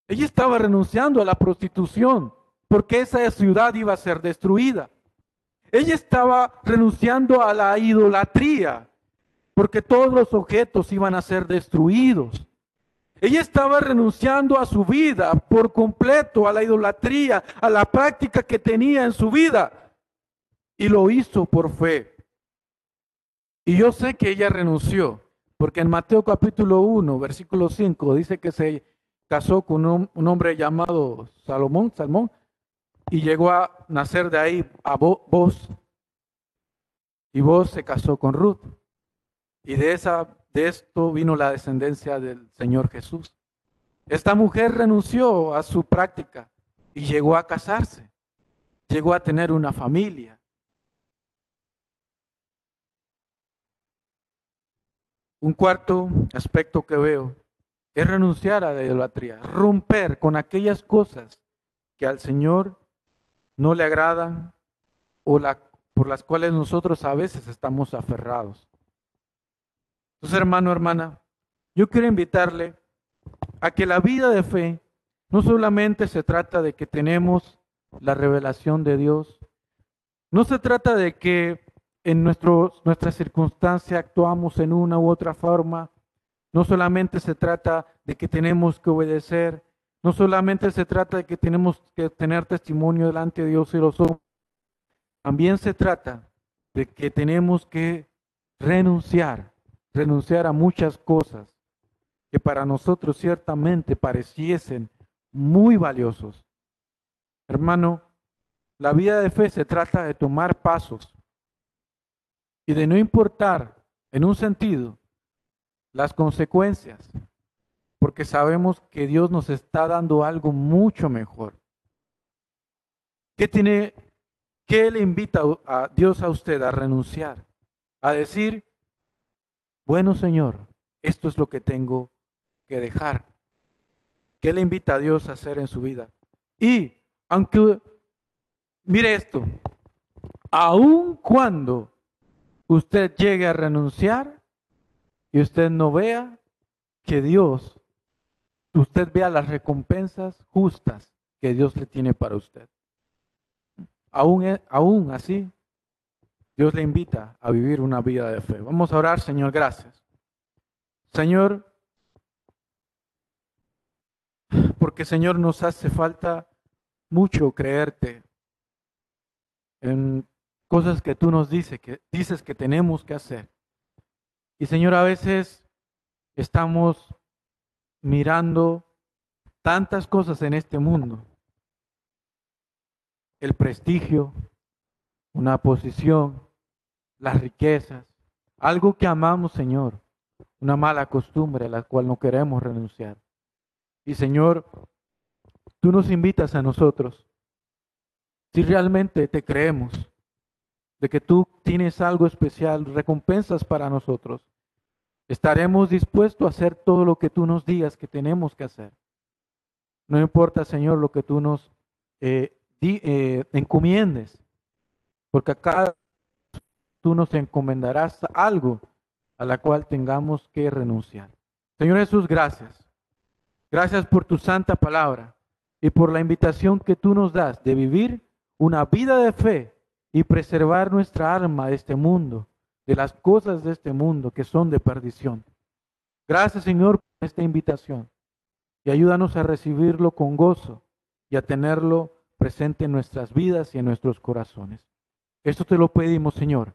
Ella estaba renunciando a la prostitución porque esa ciudad iba a ser destruida. Ella estaba renunciando a la idolatría porque todos los objetos iban a ser destruidos. Ella estaba renunciando a su vida por completo, a la idolatría, a la práctica que tenía en su vida. Y lo hizo por fe. Y yo sé que ella renunció, porque en Mateo capítulo 1, versículo 5, dice que se casó con un, hombre llamado Salomón, Salmón, y llegó a nacer de ahí a vos. Y vos se casó con Ruth. Y de, esa, de esto vino la descendencia del Señor Jesús. Esta mujer renunció a su práctica y llegó a casarse. Llegó a tener una familia. Un cuarto aspecto que veo es renunciar a la idolatría, romper con aquellas cosas que al Señor no le agradan o la, por las cuales nosotros a veces estamos aferrados. Entonces, hermano, hermana, yo quiero invitarle a que la vida de fe no solamente se trata de que tenemos la revelación de Dios, no se trata de que en nuestro, nuestra circunstancia actuamos en una u otra forma, no solamente se trata de que tenemos que obedecer, no solamente se trata de que tenemos que tener testimonio delante de Dios y los hombres, también se trata de que tenemos que renunciar, renunciar a muchas cosas que para nosotros ciertamente pareciesen muy valiosos. Hermano, la vida de fe se trata de tomar pasos y de no importar en un sentido las consecuencias, porque sabemos que Dios nos está dando algo mucho mejor. ¿Qué tiene, qué le invita a Dios a usted a renunciar? A decir, bueno Señor, esto es lo que tengo que dejar. ¿Qué le invita a Dios a hacer en su vida? Y aunque, mire esto, aun cuando usted llegue a renunciar, y usted no vea que Dios, usted vea las recompensas justas que Dios le tiene para usted. Aún, e, aún así, Dios le invita a vivir una vida de fe. Vamos a orar, Señor, gracias. Señor, porque Señor nos hace falta mucho creerte en cosas que tú nos dices que, dices que tenemos que hacer. Y Señor, a veces estamos mirando tantas cosas en este mundo. El prestigio, una posición, las riquezas, algo que amamos, Señor, una mala costumbre a la cual no queremos renunciar. Y Señor, tú nos invitas a nosotros, si realmente te creemos, de que tú tienes algo especial, recompensas para nosotros, estaremos dispuestos a hacer todo lo que tú nos digas que tenemos que hacer. No importa, Señor, lo que tú nos eh, eh, encomiendes, porque acá tú nos encomendarás algo a la cual tengamos que renunciar. Señor Jesús, gracias. Gracias por tu santa palabra y por la invitación que tú nos das de vivir una vida de fe y preservar nuestra alma de este mundo, de las cosas de este mundo que son de perdición. Gracias Señor por esta invitación y ayúdanos a recibirlo con gozo y a tenerlo presente en nuestras vidas y en nuestros corazones. Esto te lo pedimos Señor,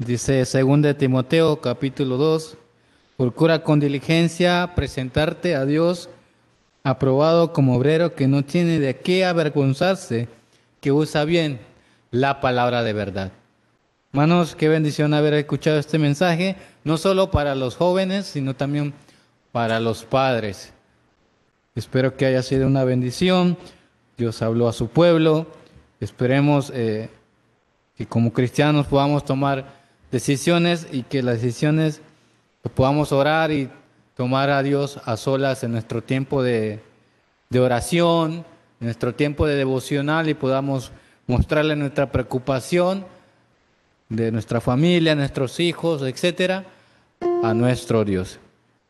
Dice 2 Timoteo capítulo 2, procura con diligencia presentarte a Dios aprobado como obrero que no tiene de qué avergonzarse, que usa bien la palabra de verdad. Hermanos, qué bendición haber escuchado este mensaje, no solo para los jóvenes, sino también para los padres. Espero que haya sido una bendición. Dios habló a su pueblo. Esperemos eh, que como cristianos podamos tomar decisiones y que las decisiones podamos orar y tomar a Dios a solas en nuestro tiempo de, oración, en nuestro tiempo de devocional y podamos mostrarle nuestra preocupación de nuestra familia, nuestros hijos, etcétera, a nuestro Dios.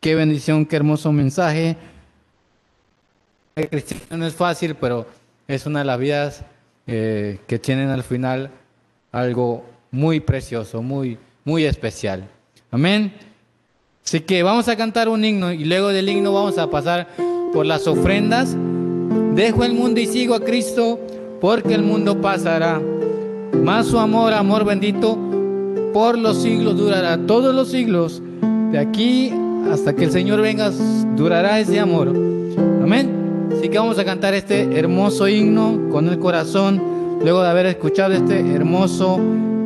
Qué bendición, qué hermoso mensaje. El cristiano no es fácil, pero es una de las vidas eh, que tienen al final algo muy precioso, muy, muy especial. Amén. Así que vamos a cantar un himno y luego del himno vamos a pasar por las ofrendas. Dejo el mundo y sigo a Cristo porque el mundo pasará. Más su amor, amor bendito, por los siglos durará. Todos los siglos, de aquí hasta que el Señor venga, durará ese amor. Amén. Así que vamos a cantar este hermoso himno con el corazón, luego de haber escuchado este hermoso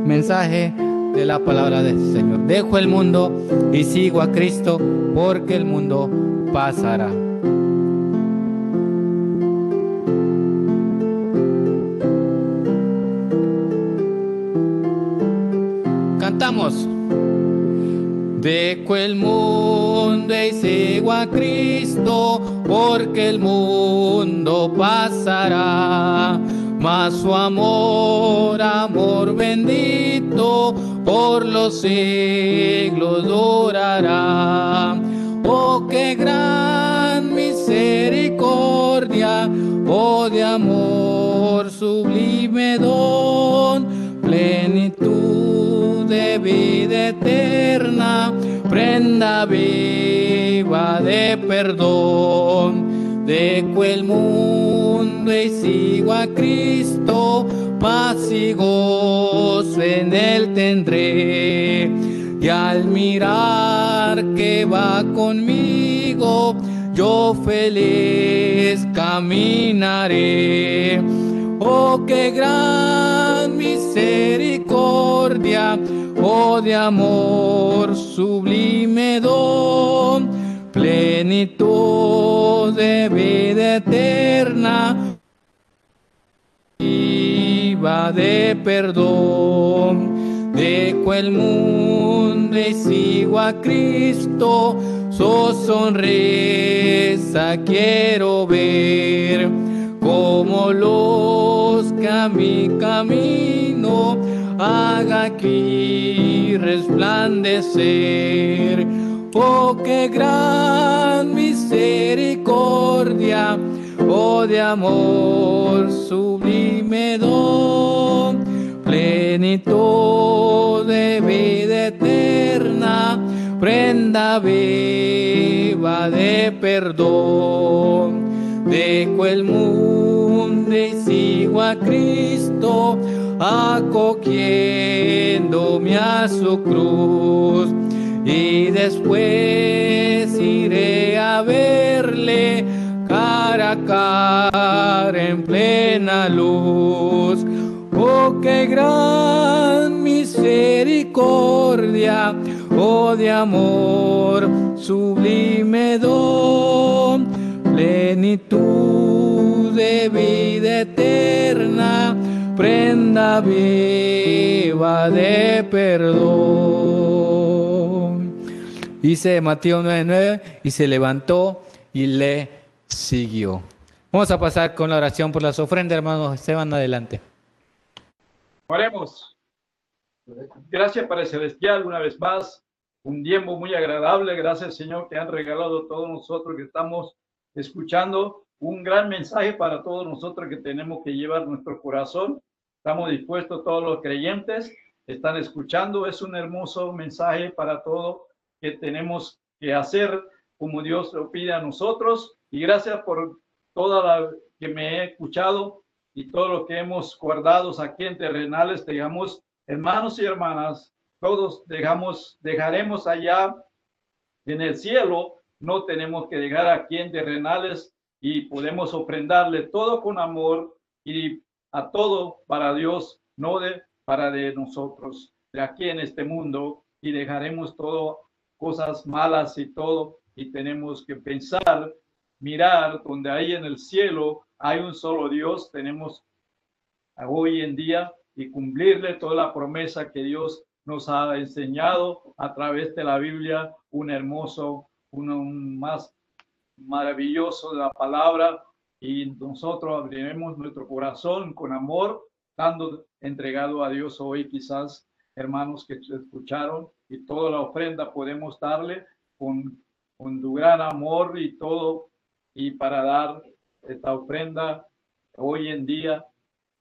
mensaje de la palabra del Señor. Dejo el mundo y sigo a Cristo porque el mundo pasará. Cantamos. Dejo el mundo y sigo a Cristo porque el mundo pasará mas su amor, amor bendito, por los siglos durará. Oh, qué gran misericordia, oh de amor sublime don, plenitud de vida eterna, prenda viva de perdón. Dejo el mundo y sigo a Cristo, paz en él tendré. Y al mirar que va conmigo, yo feliz caminaré. Oh, qué gran misericordia, oh de amor sublime don plenitud de vida eterna, de perdón. Dejo el mundo y sigo a Cristo, su sonrisa quiero ver, como luz que a mi camino haga aquí resplandecer Oh, qué gran misericordia, oh de amor sublime don, plenitud de vida eterna, prenda viva de perdón. Dejo el mundo y sigo a Cristo, acogiéndome a su cruz y después iré a verle cara a en plena luz. Oh, qué gran misericordia, oh de amor, sublime don, plenitud de vida eterna, prenda viva de perdón. Dice Mateo 9:9 y se levantó y le siguió. Vamos a pasar con la oración por las ofrendas, hermanos. Esteban, adelante. Oremos. Gracias para el celestial una vez más. Un tiempo muy agradable. Gracias, Señor, que han regalado a todos nosotros que estamos escuchando un gran mensaje para todos nosotros que tenemos que llevar nuestro corazón. Estamos dispuestos, todos los creyentes están escuchando. Es un hermoso mensaje para todos que tenemos que hacer como Dios lo pide a nosotros. Y gracias por toda la que me he escuchado y todo lo que hemos guardado aquí en Terrenales, digamos, hermanos y hermanas, todos dejamos, dejaremos allá en el cielo, no tenemos que llegar aquí en terrenales y podemos ofrendarle todo con amor y a todo para Dios, no de para de nosotros, de aquí en este mundo. Y dejaremos todo cosas malas y todo y tenemos que pensar, mirar donde hay en el cielo hay un solo Dios, tenemos hoy en día y cumplirle toda la promesa que Dios nos ha enseñado a través de la Biblia, un hermoso, uno más maravilloso de la palabra. Y nosotros abriremos nuestro corazón con amor, dando entregado a Dios hoy quizás hermanos que escucharon y toda la ofrenda podemos darle con, con tu gran amor y todo y para dar esta ofrenda hoy en día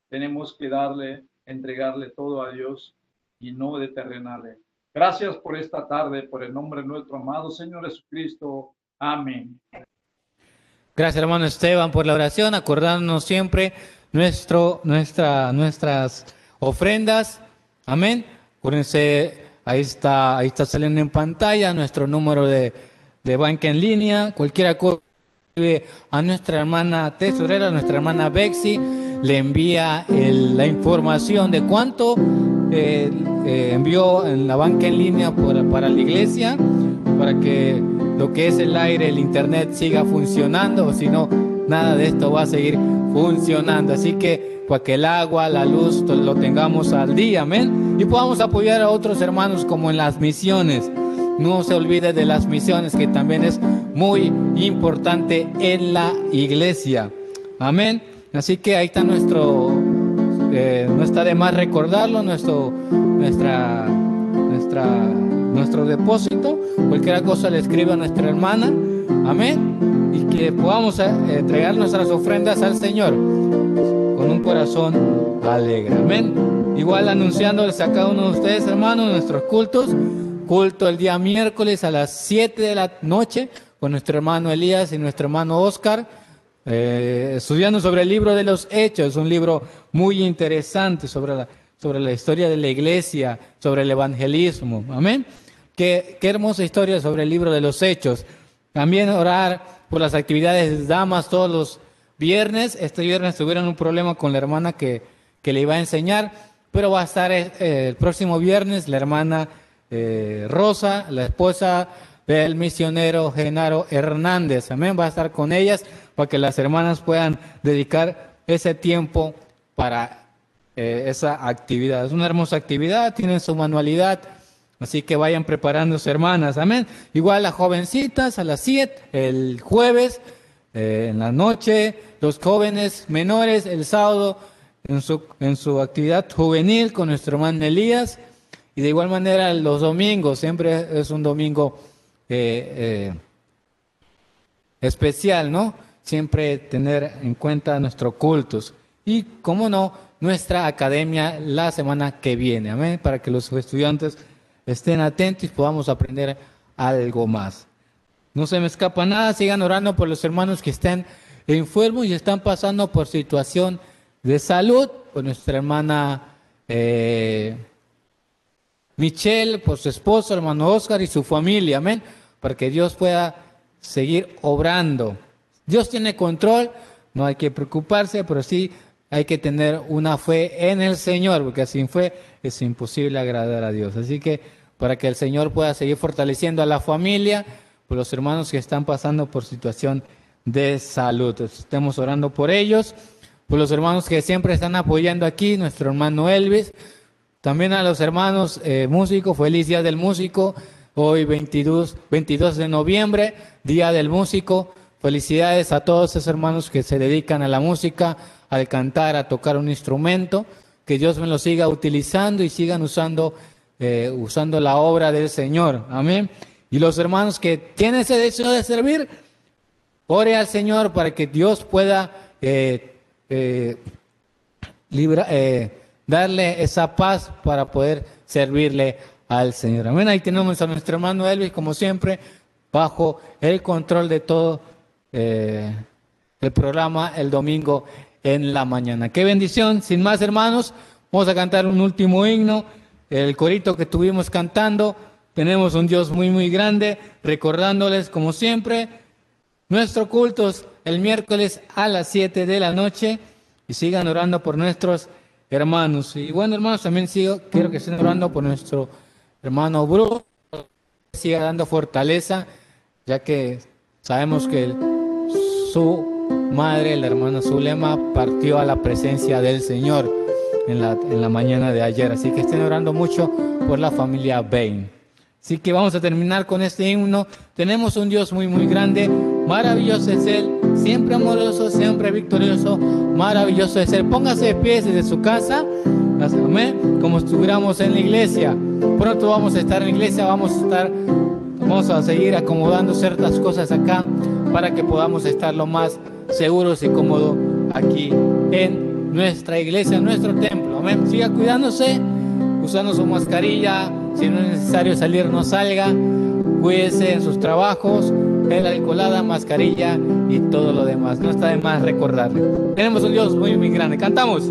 tenemos que darle, entregarle todo a Dios y no deterrenarle. Gracias por esta tarde, por el nombre de nuestro amado Señor Jesucristo. Amén. Gracias, hermano Esteban, por la oración, acordándonos siempre nuestro, nuestra, nuestras ofrendas. Amén. Acuérdense, ahí está, ahí está saliendo en pantalla nuestro número de, de banca en línea. Cualquier cosa a nuestra hermana tesorera, nuestra hermana Bexi, le envía la información de cuánto eh, eh, envió en la banca en línea para la iglesia, para que lo que es el aire, el internet siga funcionando, si no, nada de esto va a seguir funcionando. Así que para que el agua, la luz, lo tengamos al día, amén, y podamos apoyar a otros hermanos como en las misiones. No se olvide de las misiones, que también es muy importante en la iglesia. Amén. Así que ahí está nuestro, eh, no está de más recordarlo, nuestro, nuestra, nuestra, nuestro depósito. Cualquier cosa le escriba a nuestra hermana. Amén. Y que podamos eh, entregar nuestras ofrendas al Señor con un corazón alegre. Amén. Igual anunciándoles a cada uno de ustedes, hermanos, nuestros cultos culto el día miércoles a las 7 de la noche con nuestro hermano Elías y nuestro hermano Oscar, eh, estudiando sobre el libro de los Hechos, un libro muy interesante sobre la, sobre la historia de la iglesia, sobre el evangelismo. Amén. Qué, qué hermosa historia sobre el libro de los Hechos. También orar por las actividades de damas todos los viernes. Este viernes tuvieron un problema con la hermana que, que le iba a enseñar, pero va a estar eh, el próximo viernes la hermana eh, Rosa, la esposa del misionero Genaro Hernández. Amén. Va a estar con ellas para que las hermanas puedan dedicar ese tiempo para eh, esa actividad. Es una hermosa actividad, tienen su manualidad. Así que vayan preparándose, hermanas. Amén. Igual las jovencitas a las 7, el jueves, eh, en la noche, los jóvenes menores el sábado en su, en su actividad juvenil con nuestro hermano Elías. Y de igual manera los domingos, siempre es un domingo eh, especial, ¿no? Siempre tener en cuenta nuestros cultos. Y, como no, nuestra academia la semana que viene, amén, para que los estudiantes estén atentos y podamos aprender algo más. No se me escapa nada, sigan orando por los hermanos que estén enfermos y están pasando por situación de salud, por nuestra hermana eh, Michelle, por su esposo, hermano Oscar y su familia, amén, para que Dios pueda seguir obrando. Dios tiene control, no hay que preocuparse, pero sí hay que tener una fe en el Señor, porque sin fe es imposible agradar a Dios. Así que para que el Señor pueda seguir fortaleciendo a la familia, por los hermanos que están pasando por situación de salud. Estemos orando por ellos, por los hermanos que siempre están apoyando aquí, nuestro hermano Elvis, también a los hermanos eh, músicos, feliz Día del Músico, hoy 22, 22 de noviembre, Día del Músico. Felicidades a todos esos hermanos que se dedican a la música, al cantar, a tocar un instrumento. Que Dios me lo siga utilizando y sigan usando, eh, usando la obra del Señor. Amén. Y los hermanos que tienen ese deseo de servir, ore al Señor para que Dios pueda eh, eh librar darle esa paz para poder servirle al Señor. Amén. Ahí tenemos a nuestro hermano Elvis, como siempre, bajo el control de todo eh, el programa el domingo en la mañana. Qué bendición. Sin más, hermanos, vamos a cantar un último himno. el corito que estuvimos cantando. Tenemos un Dios muy, muy grande, recordándoles como siempre nuestros cultos el miércoles a las 7 de la noche y sigan orando por nuestros hermanos. Y bueno, hermanos, también sigo, quiero que estén orando por nuestro hermano Bruno, siga dando fortaleza, ya que sabemos que su madre, la hermana Zulema, partió a la presencia del Señor en la, en la mañana de ayer. Así que estén orando mucho por la familia Bain. Así que vamos a terminar con este himno. Tenemos un Dios muy, muy grande. Maravilloso es Él, siempre amoroso, siempre victorioso. Maravilloso es Él. Póngase de pies desde su casa, amén, como estuviéramos en la iglesia. Pronto vamos a estar en la iglesia, vamos a estar, vamos a seguir acomodando ciertas cosas acá para que podamos estar lo más seguros y cómodos aquí en nuestra iglesia, en nuestro templo. Amén. Siga cuidándose, usando su mascarilla. Si no es necesario salir, no salga. Cuídese en sus trabajos, el alcoholada, mascarilla y todo lo demás. No está de más recordarle. Tenemos un Dios muy, muy grande. Cantamos.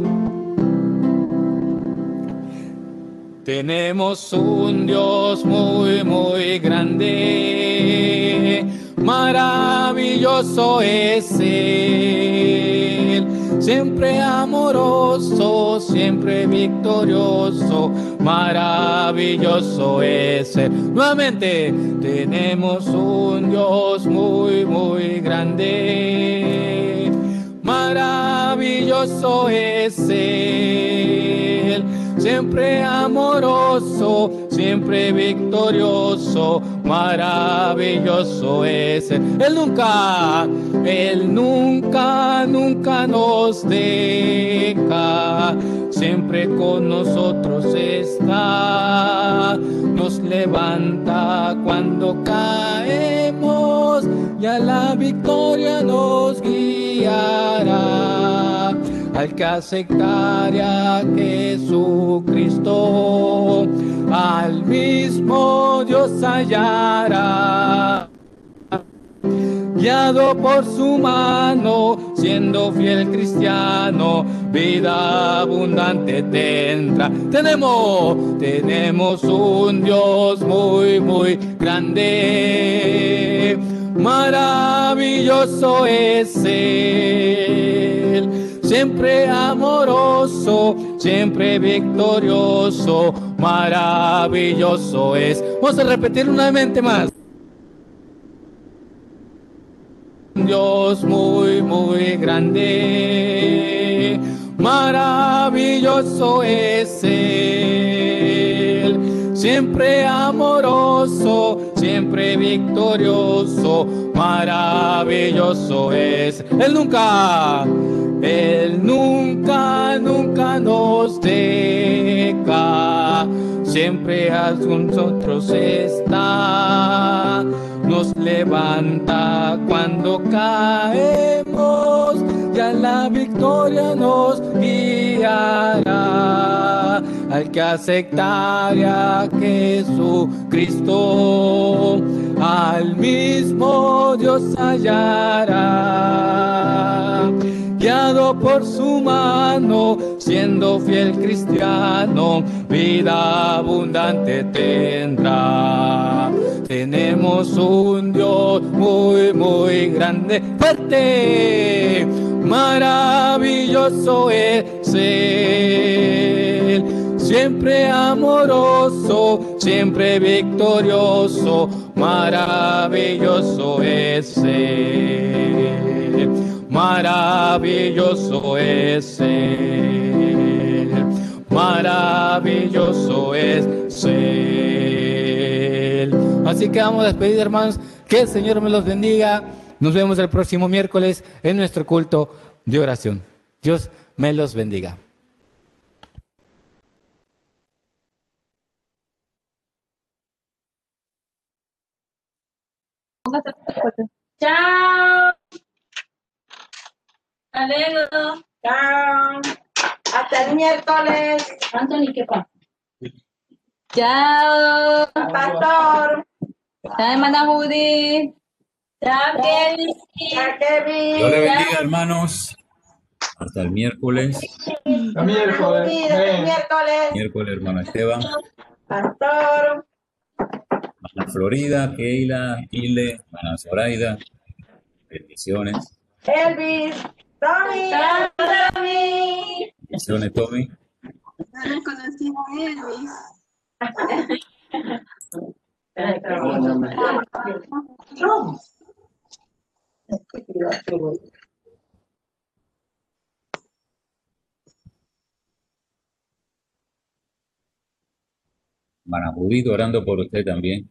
Tenemos un Dios muy, muy grande. Maravilloso es Él. Siempre amoroso, siempre victorioso. Maravilloso es Él. Nuevamente, tenemos un Dios muy, muy grande. Maravilloso es Él siempre amoroso, siempre victorioso, maravilloso es Él. Él nunca, Él nunca, nunca nos deja, siempre con nosotros está, nos levanta cuando caemos y a la victoria nos guiará al que aceptare a Jesucristo, al mismo Dios hallará. Guiado por su mano, siendo fiel cristiano, vida abundante tendrá. Tenemos, tenemos un Dios muy, muy grande. Maravilloso es Él siempre amoroso, siempre victorioso, maravilloso es. Vamos a repetir nuevamente más. Dios muy, muy grande, maravilloso es Él, siempre amoroso, siempre victorioso, maravilloso es. Él nunca, Él nunca, nunca nos deja, siempre a nosotros está, nos levanta cuando caemos, ya la victoria nos guiará. Al que aceptare a Jesucristo, al mismo Dios hallará. Guiado por su mano, siendo fiel cristiano, vida abundante tendrá. Tenemos un Dios muy, muy grande, fuerte, maravilloso es Él. Siempre amoroso, siempre victorioso, maravilloso es Él. Maravilloso es Él. Maravilloso es Él. Así que vamos a despedir, hermanos. Que el Señor me los bendiga. Nos vemos el próximo miércoles en nuestro culto de oración. Dios me los bendiga. Chao. Hasta luego. Chao. Hasta el miércoles. Anthony, ¿qué pasa? Chao. Pastor. Chao, hermana Judy. Chao, Kevin. Chao, Kevin. Dios le bendiga, hermanos. Hasta el miércoles. El miércoles. Desde el miércoles. Miércoles, hermano Esteban. Pastor. Hermana Florida, Keila, Ile, hermana Zoraida. Bendiciones. Elvis. Tommy. Tommy. Bendiciones, Tommy. No conocí a Elvis. Hermana Judith, orando por usted también.